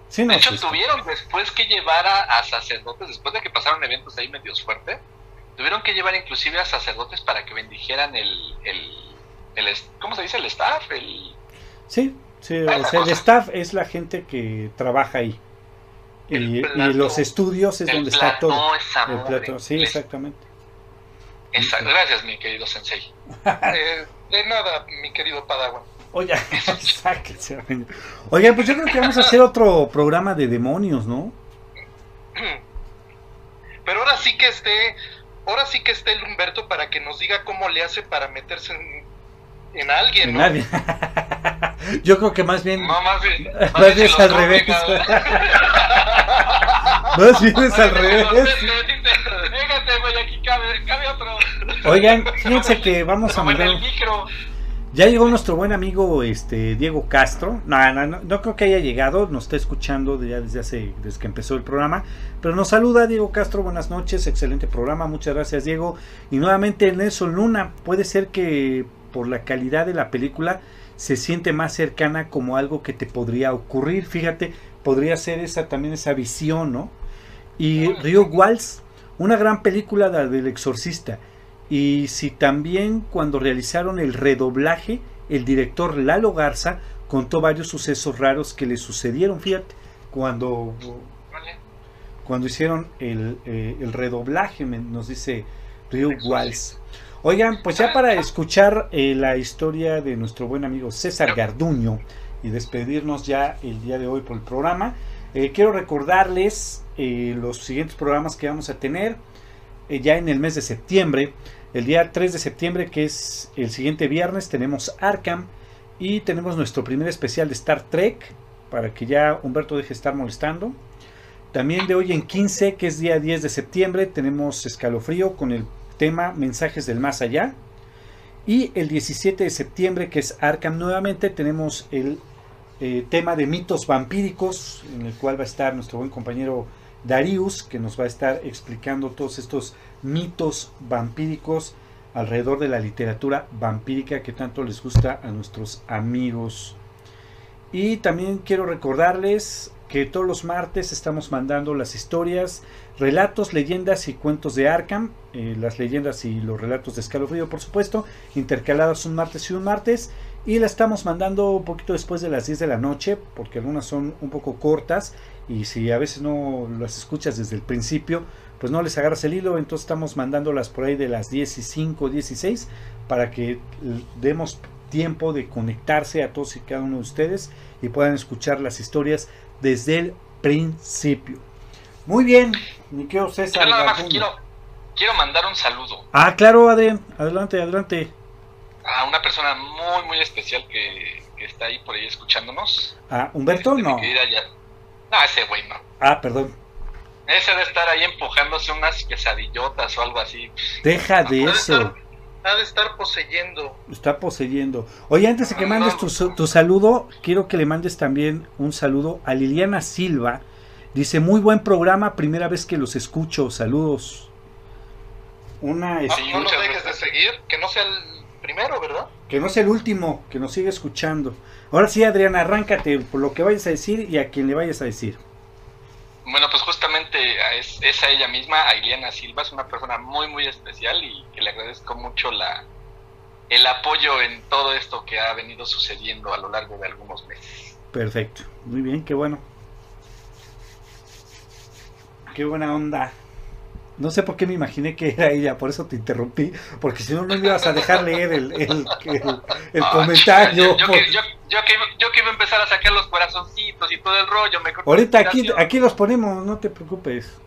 Sí, no, De hecho, sí. tuvieron después que llevar a, a sacerdotes, después de que pasaron eventos ahí medios fuertes, tuvieron que llevar inclusive a sacerdotes para que bendijeran el, el, el ¿cómo se dice? El staff, el... Sí, sí, Ah, o sea, el staff es la gente que trabaja ahí. Y, los estudios es donde está todo. El plato, sí, exactamente. esa- gracias, mi querido sensei. [LAUGHS] Eh, de nada, mi querido Padawan. Oye. [LAUGHS] Oigan, pues yo creo que vamos a hacer otro programa de demonios, ¿no? Pero ahora sí que esté, ahora sí que esté el Humberto para que nos diga cómo le hace para meterse en, en alguien, ¿no? Nadie. [LAUGHS] Yo creo que más bien, No, más bien, [LAUGHS] Más más bien es al revés. [LAUGHS] más bien es al revés. Oigan, fíjense que vamos a mandar. Ya llegó nuestro buen amigo este Diego Castro. No, no, no, no creo que haya llegado, nos está escuchando ya desde hace desde que empezó el programa, pero nos saluda Diego Castro, buenas noches, excelente programa, muchas gracias Diego. Y nuevamente Nelson Luna, puede ser que por la calidad de la película se siente más cercana como algo que te podría ocurrir, fíjate, podría ser esa también esa visión, ¿no? Y Rio Waltz, una gran película la del exorcista. Y si también cuando realizaron el redoblaje, el director Lalo Garza contó varios sucesos raros que le sucedieron, fíjate, cuando, cuando hicieron el, eh, el redoblaje, nos dice Rio Walls. Oigan, pues ya para escuchar eh, la historia de nuestro buen amigo César Garduño y despedirnos ya el día de hoy por el programa, eh, quiero recordarles eh, los siguientes programas que vamos a tener ya en el mes de septiembre. El día 3 de septiembre, que es el siguiente viernes, tenemos Arkham y tenemos nuestro primer especial de Star Trek para que ya Humberto deje de estar molestando. También de hoy en 15, que es día 10 de septiembre, tenemos Escalofrío con el tema Mensajes del Más Allá. Y el 17 de septiembre, que es Arkham nuevamente, tenemos el eh, tema de mitos vampíricos, en el cual va a estar nuestro buen compañero Darius, que nos va a estar explicando todos estos mitos vampíricos alrededor de la literatura vampírica que tanto les gusta a nuestros amigos. Y también quiero recordarles que todos los martes estamos mandando las historias, relatos, leyendas y cuentos de Arkham, eh, las leyendas y los relatos de Escalofrío, por supuesto, intercalados un martes y un martes. Y la estamos mandando un poquito después de las 10 de la noche, porque algunas son un poco cortas. Y si a veces no las escuchas desde el principio, pues no les agarras el hilo, entonces estamos mandándolas por ahí de las 10 y 5, 16 para que demos tiempo de conectarse a todos y cada uno de ustedes y puedan escuchar las historias desde el principio. Muy bien, mi querido César. Yo nada más quiero, quiero mandar un saludo. Ah, claro, Adrián, adelante, adelante. A una persona muy, muy especial que, está ahí por ahí escuchándonos. Ah, Humberto, este, no. No, ese güey no. Ah, perdón. Ese de estar ahí empujándose unas pesadillotas o algo así. Deja de eso ha de estar poseyendo. Está poseyendo. Oye, antes de que mandes tu, tu, saludo, quiero que le mandes también un saludo a Liliana Silva. Dice, muy buen programa, primera vez que los escucho, saludos. Una... Ah, no nos dejes de seguir, que no sea el primero, ¿verdad? Que no sea el último, que nos siga escuchando. Ahora sí, Adriana, arráncate por lo que vayas a decir y a quien le vayas a decir. Bueno, pues justamente es, es, a ella misma, a Ileana Silva, es una persona muy, muy especial y que le agradezco mucho la, el apoyo en todo esto que ha venido sucediendo a lo largo de algunos meses. Perfecto, muy bien, qué bueno. Qué buena onda. No sé por qué me imaginé que era ella, por eso te interrumpí, porque si no, no me ibas a dejar leer el, el, el, comentario. Yo, yo, yo, que, iba a empezar a sacar los corazoncitos y todo el rollo. Me Ahorita aquí, aquí los ponemos, no te preocupes.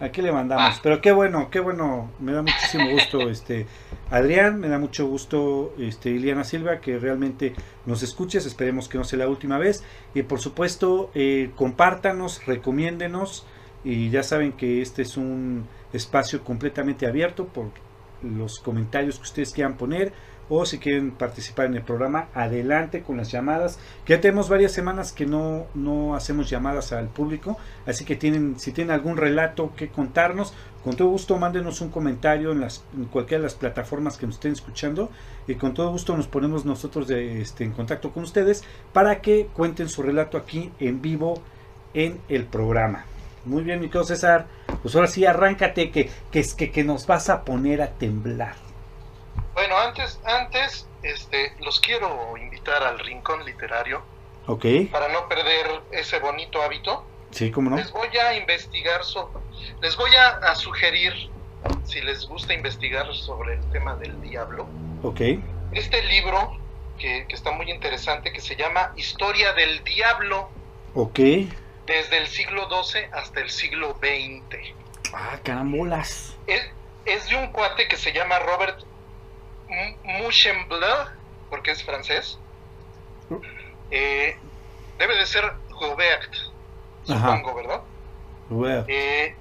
Aquí le mandamos. Ah. Pero qué bueno, qué bueno. Me da muchísimo [LAUGHS] gusto, este Adrián, me da mucho gusto, este Iliana Silva, que realmente nos escuches. Esperemos que no sea la última vez. Y por supuesto, eh, compártanos, recomiéndenos. Y ya saben que este es un espacio completamente abierto por los comentarios que ustedes quieran poner o si quieren participar en el programa, adelante con las llamadas. Ya tenemos varias semanas que no, no hacemos llamadas al público, así que tienen, si tienen algún relato que contarnos, con todo gusto mándenos un comentario en, las, en cualquiera de las plataformas que nos estén escuchando y con todo gusto nos ponemos nosotros de, este, en contacto con ustedes para que cuenten su relato aquí en vivo en el programa. Muy bien, mi querido César. Pues ahora sí, arráncate, que, que, que, que nos vas a poner a temblar. Bueno, antes, antes, este, los quiero invitar al rincón literario. Ok. Para no perder ese bonito hábito. Sí, cómo no. Les voy a investigar sobre, les voy a, sugerir, si les gusta investigar sobre el tema del diablo. Ok. Este libro, que, que está muy interesante, que se llama Historia del Diablo. Ok desde el siglo XII hasta el siglo XX. Ah, carambolas. Es, es de un cuate que se llama Robert Mouchenbleu, porque es francés. Eh, debe de ser Robert, supongo, ¿verdad? Eh,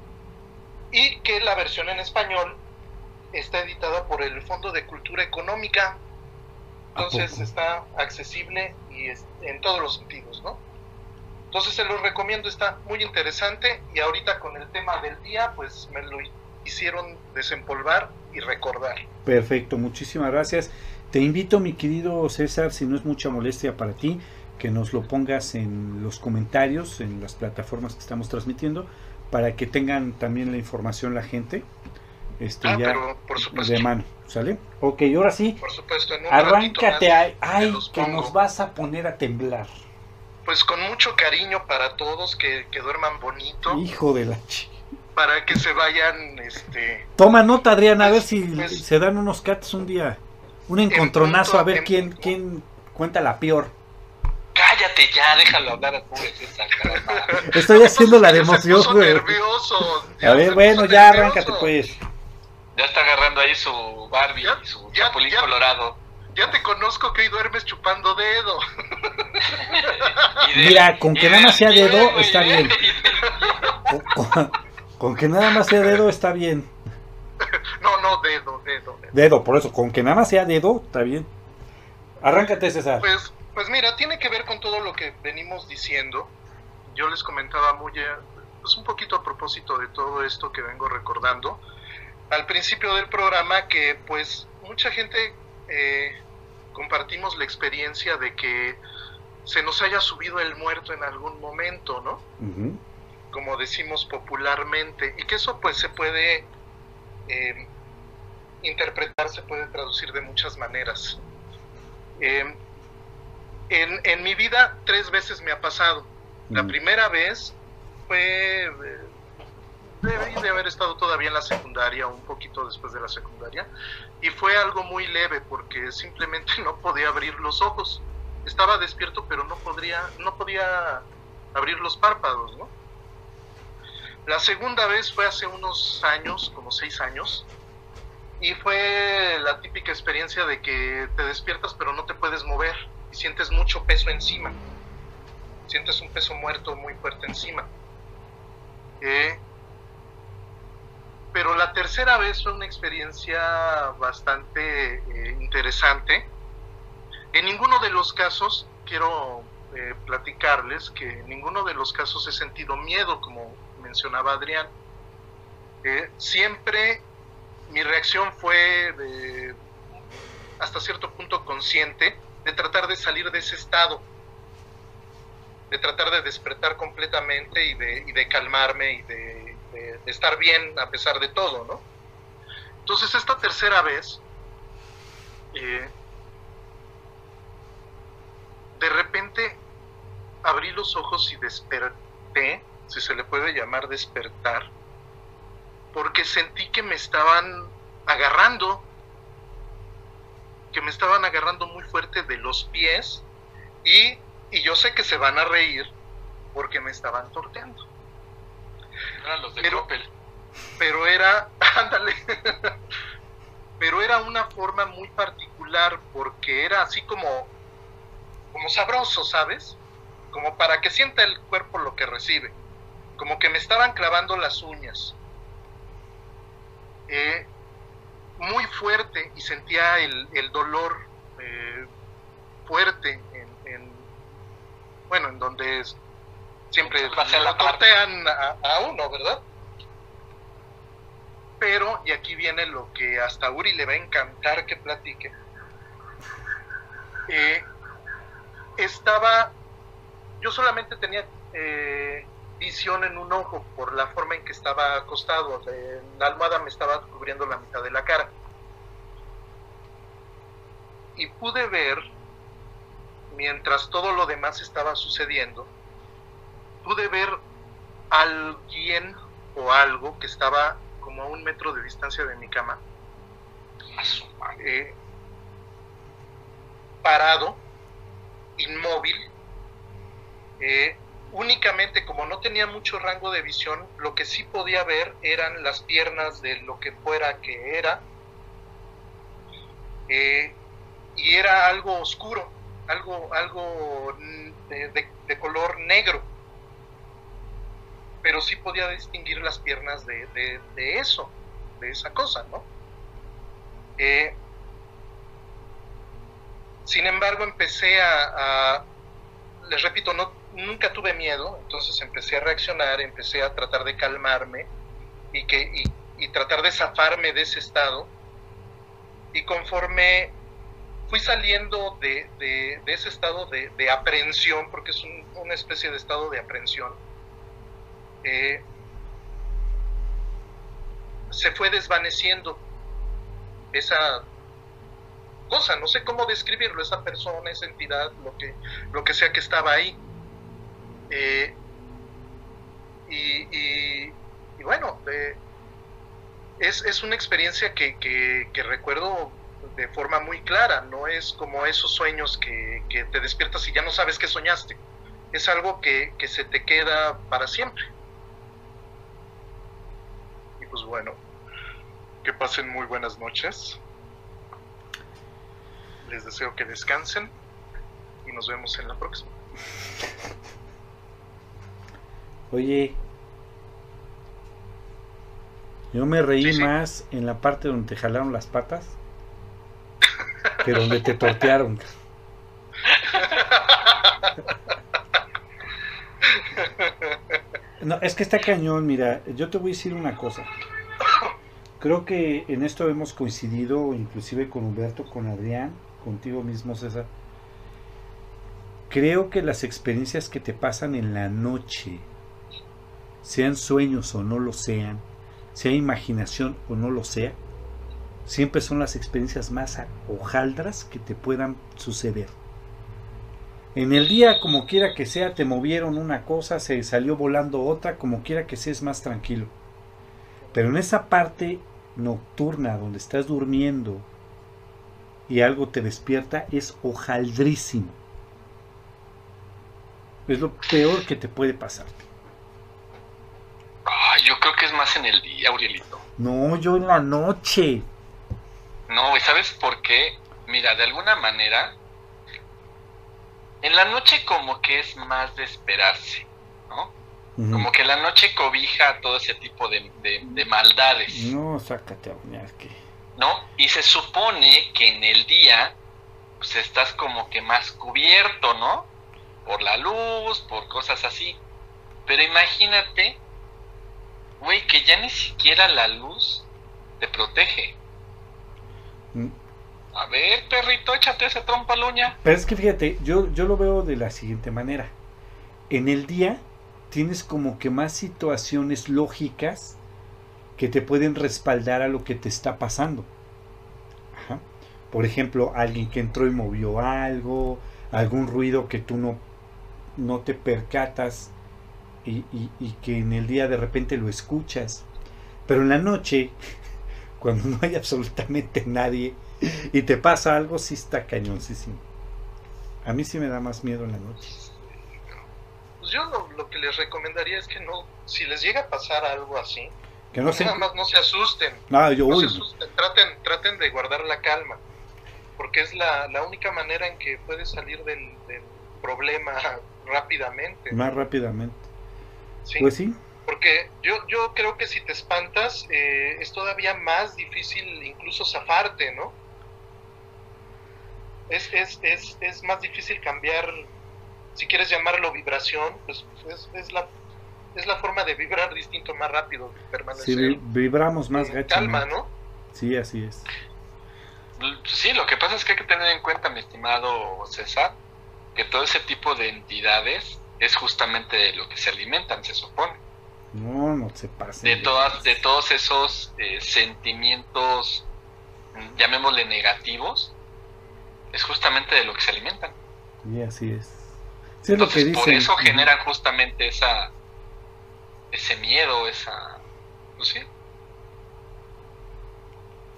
y que la versión en español está editada por el Fondo de Cultura Económica. Entonces está accesible y en todos los sentidos, ¿no? Entonces se los recomiendo, está muy interesante y ahorita con el tema del día, pues me lo hicieron desempolvar y recordar. Perfecto, muchísimas gracias. Te invito, mi querido César, si no es mucha molestia para ti, que nos lo pongas en los comentarios, en las plataformas que estamos transmitiendo, para que tengan también la información la gente. Este, ah, pero por supuesto. de mano, ¿sale? Ok, ahora sí. Por supuesto, en un arráncate, ay, que nos vas a poner a temblar pues con mucho cariño para todos, que, duerman bonito. Hijo de la Para que se vayan, este... Toma nota, Adrián, a ver si pues, se dan unos cats un día. Un encontronazo, a ver quién, quién cuenta la peor. Cállate ya, déjalo hablar a pobre [LAUGHS] Estoy haciendo la de emoción, güey. nervioso. A ver, bueno, ya arráncate, pues. Ya está agarrando ahí su Barbie, su chapulín colorado ya te conozco que hoy duermes chupando dedo. [LAUGHS] Mira, con que nada más sea dedo está bien. [LAUGHS] Con, que nada más sea dedo está bien. [LAUGHS] No, no, dedo, dedo, dedo. por eso, con que nada más sea dedo está bien. Arráncate, César. Pues, pues mira, tiene que ver con todo lo que venimos diciendo. Yo les comentaba muy, pues un poquito a propósito de todo esto que vengo recordando. Al principio del programa que pues mucha gente eh, compartimos la experiencia de que se nos haya subido el muerto en algún momento, ¿no? Como decimos popularmente, y que eso pues se puede eh, interpretar, se puede traducir de muchas maneras. Eh, en, en, mi vida tres veces me ha pasado. La primera vez fue, eh, debí de haber estado todavía en la secundaria, un poquito después de la secundaria, y fue algo muy leve porque simplemente [LAUGHS] no podía abrir los ojos. Estaba despierto, pero no podría, no podía abrir los párpados, ¿no? La segunda vez fue hace unos años, como seis años, y fue la típica experiencia de que te despiertas pero no te puedes mover y sientes mucho peso encima. Sientes un peso muerto muy fuerte encima. Eh, pero la tercera vez fue una experiencia bastante eh, interesante. En ninguno de los casos, quiero eh, platicarles que en ninguno de los casos he sentido miedo, como mencionaba Adrián. siempre mi reacción fue hasta cierto punto consciente de tratar de salir de ese estado, de tratar de despertar completamente y de, y de calmarme y de, estar bien a pesar de todo, ¿no? Entonces esta tercera vez, eh, de repente abrí los ojos y desperté, si se le puede llamar despertar, porque sentí que me estaban agarrando, que me estaban agarrando muy fuerte de los pies y, yo sé que se van a reír porque me estaban torteando. Eran los de pero, pero era, [LAUGHS] ándale, pero era una forma muy particular porque era así como, como sabroso, ¿sabes? Como para que sienta el cuerpo lo que recibe. Como que me estaban clavando las uñas. Eh, muy fuerte y sentía el, dolor eh, fuerte en, bueno, en donde siempre la tortean a, a, uno, ¿verdad? Pero, y aquí viene lo que hasta Uri le va a encantar que platique, eh, estaba, yo solamente tenía visión en un ojo por la forma en que estaba acostado. la almohada me estaba cubriendo la mitad de la cara. Y pude ver, mientras todo lo demás estaba sucediendo, pude ver alguien o algo que estaba como a un metro de distancia de mi cama, eh, parado, inmóvil, eh, únicamente como no tenía mucho rango de visión, lo que sí podía ver eran las piernas de lo que fuera que era. Eh, y era algo oscuro, algo, algo de, color negro. Pero sí podía distinguir las piernas de, eso, de esa cosa, ¿no? Eh, sin embargo, empecé a, les repito, no, nunca tuve miedo, entonces empecé a reaccionar, empecé a tratar de calmarme y, que, y, tratar de zafarme de ese estado. Y conforme fui saliendo de, ese estado de, aprehensión, porque es una especie de estado de aprehensión, eh, se fue desvaneciendo esa cosa, no sé cómo describirlo, esa persona, esa entidad, lo que, lo que sea que estaba ahí. Eh, y, bueno, eh, es, una experiencia que, recuerdo de forma muy clara, no es como esos sueños que, te despiertas y ya no sabes qué soñaste, es algo que, que se te queda para siempre. Y pues bueno, que pasen muy buenas noches. Les deseo que descansen y nos vemos en la próxima. [LAUGHS] Oye, yo me reí más en la parte donde te jalaron las patas que donde te tortearon. No, es que está cañón, mira, yo te voy a decir una cosa. Creo que en esto hemos coincidido, inclusive con Humberto, con Adrián, contigo mismo, César. Creo que las experiencias que te pasan en la noche, sean sueños o no lo sean, sea imaginación o no lo sea, siempre son las experiencias más hojaldras que te puedan suceder. En el día, como quiera que sea, te movieron una cosa, se salió volando otra, como quiera que sea, es más tranquilo. Pero en esa parte nocturna donde estás durmiendo y algo te despierta es hojaldrísimo. Es lo peor que te puede pasar. Yo creo que es más en el día, Aurelito. No, yo en la noche. No, ¿y sabes por qué? Mira, de alguna manera, en la noche como que es más de esperarse, ¿no? Como que la noche cobija todo ese tipo de, maldades. No, sácate a que... ¿No? Y se supone que en el día, pues estás como que más cubierto, ¿no? Por la luz, por cosas así. Pero imagínate, güey, que ya ni siquiera la luz te protege. Mm. A ver, perrito, échate ese trompa luña. Pero es que fíjate, yo, yo lo veo de la siguiente manera. En el día tienes como que más situaciones lógicas que te pueden respaldar a lo que te está pasando. Por ejemplo, alguien que entró y movió algo, algún ruido que tú no, no te percatas y, y que en el día de repente lo escuchas. Pero en la noche, [LAUGHS] cuando no hay absolutamente nadie, y te pasa algo, sí está cañoncísimo. A mí sí me da más miedo en la noche. Pues yo lo, que les recomendaría es que no, si les llega a pasar algo así, que no nada más no se asusten. No, yo, no se asusten. Traten, traten de guardar la calma, porque es la, la única manera en que puedes salir del, del problema [LAUGHS] rápidamente. Más rápidamente. Pues sí, porque yo, yo creo que si te espantas eh, es todavía más difícil incluso zafarte, ¿no? es, es, es, es más difícil cambiar, si quieres llamarlo vibración, pues es, es la es la forma de vibrar distinto más rápido, permanecer. Sí, vibramos más gacho. Calma, ¿no? Sí, así es. Sí, lo que pasa es que hay que tener en cuenta, mi estimado César, que todo ese tipo de entidades es justamente de lo que se alimentan, se supone. No, no se pase. De, todas, de todos esos eh, sentimientos, llamémosle negativos, es justamente de lo que se alimentan. Y así es. Entonces, por eso generan justamente esa ese miedo, esa pues sí,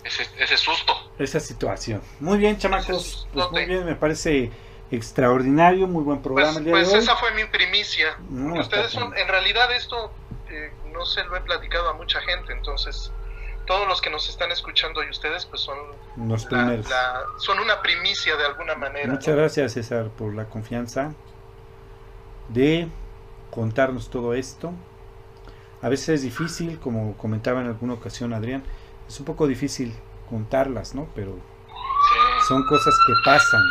ese, ese susto. Esa situación. Muy bien, chamacos. Pues muy bien, me parece extraordinario, muy buen programa. Pues, pues esa fue mi primicia. Ustedes son, en realidad esto eh, no se lo he platicado a mucha gente, entonces todos los que nos están escuchando y ustedes pues son los primeros. son una primicia de alguna manera. Muchas gracias César por la confianza de contarnos todo esto. A veces es difícil, como comentaba en alguna ocasión Adrián, es un poco difícil contarlas, ¿no? Pero son cosas que pasan.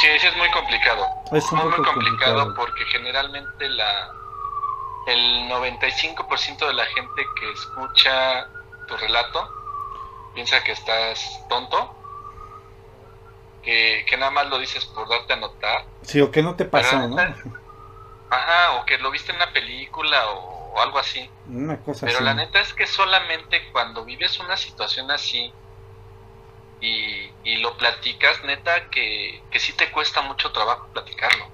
Sí, es muy complicado. Es muy, complicado, complicado porque generalmente la, el 95% de la gente que escucha tu relato piensa que estás tonto, que, nada más lo dices por darte a notar. Sí, o que no te pasó, ¿no? Ajá, o que lo viste en una película o, algo así. Una cosa Pero la neta es que solamente cuando vives una situación así y, y lo platicas, neta que, que sí te cuesta mucho trabajo platicarlo.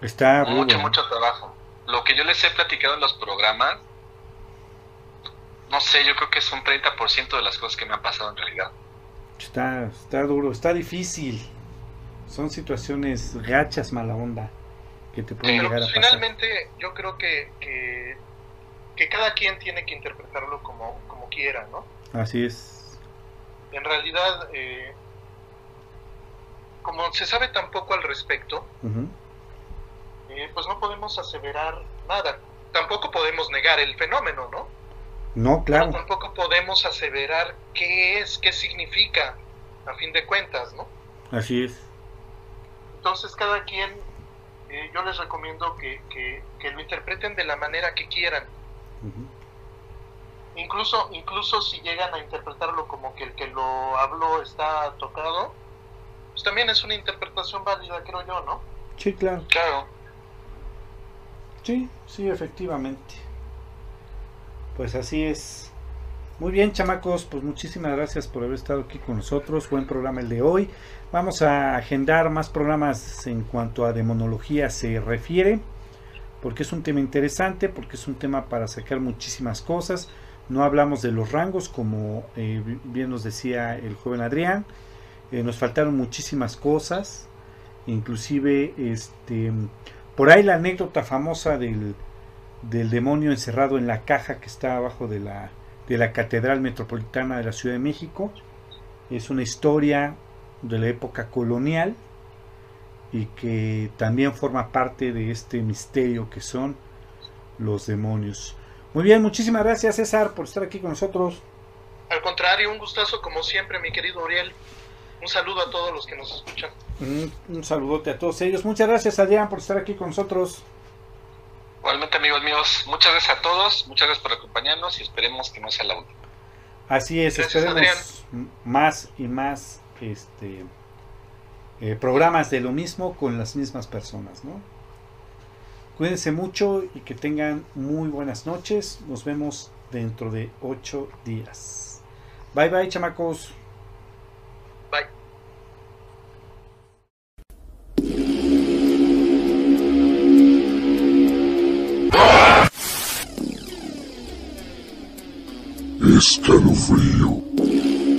Está mucho, mucho trabajo lo que yo les he platicado en los programas, no sé, yo creo que es un 30% de las cosas que me han pasado en realidad. Está, está duro, está difícil. Son situaciones gachas, mala onda, que te pueden llegar a pues, Finalmente, yo creo que, que, cada quien tiene que interpretarlo como, como quiera, ¿no? Así es. En realidad, eh, como se sabe tan poco al respecto, eh, pues no podemos aseverar nada. Tampoco podemos negar el fenómeno, ¿no? No, claro. tampoco podemos aseverar qué es, qué significa, a fin de cuentas, ¿no? Así es. Entonces cada quien, eh, yo les recomiendo que, que, lo interpreten de la manera que quieran. Incluso, incluso si llegan a interpretarlo como que el que lo habló está tocado, pues también es una interpretación válida, creo yo, ¿no? Sí, claro. Claro. Sí, sí, efectivamente. Pues así es. Muy bien, chamacos, pues muchísimas gracias por haber estado aquí con nosotros. Buen programa el de hoy. Vamos a agendar más programas en cuanto a demonología se refiere. porque es un tema interesante, porque es un tema para sacar muchísimas cosas. No hablamos de los rangos, como eh, bien nos decía el joven Adrián. Eh, nos faltaron muchísimas cosas, inclusive este, por ahí la anécdota famosa del, del demonio encerrado en la caja que está abajo de la, de la Catedral Metropolitana de la Ciudad de México. Es una historia de la época colonial y que también forma parte de este misterio que son los demonios. Muy bien, muchísimas gracias César por estar aquí con nosotros. Al contrario, un gustazo como siempre, mi querido Uriel. Un saludo a todos los que nos escuchan. Un, saludote a todos ellos. Muchas gracias Adrián por estar aquí con nosotros. Igualmente amigos míos, muchas gracias a todos, muchas gracias por acompañarnos y esperemos que no sea la última. Así es, esperemos más y más este eh, programas de lo mismo con las mismas personas, ¿no? Cuídense mucho y que tengan muy buenas noches. Nos vemos dentro de ocho días. Bye bye, chamacos. Bye. Escalofrío.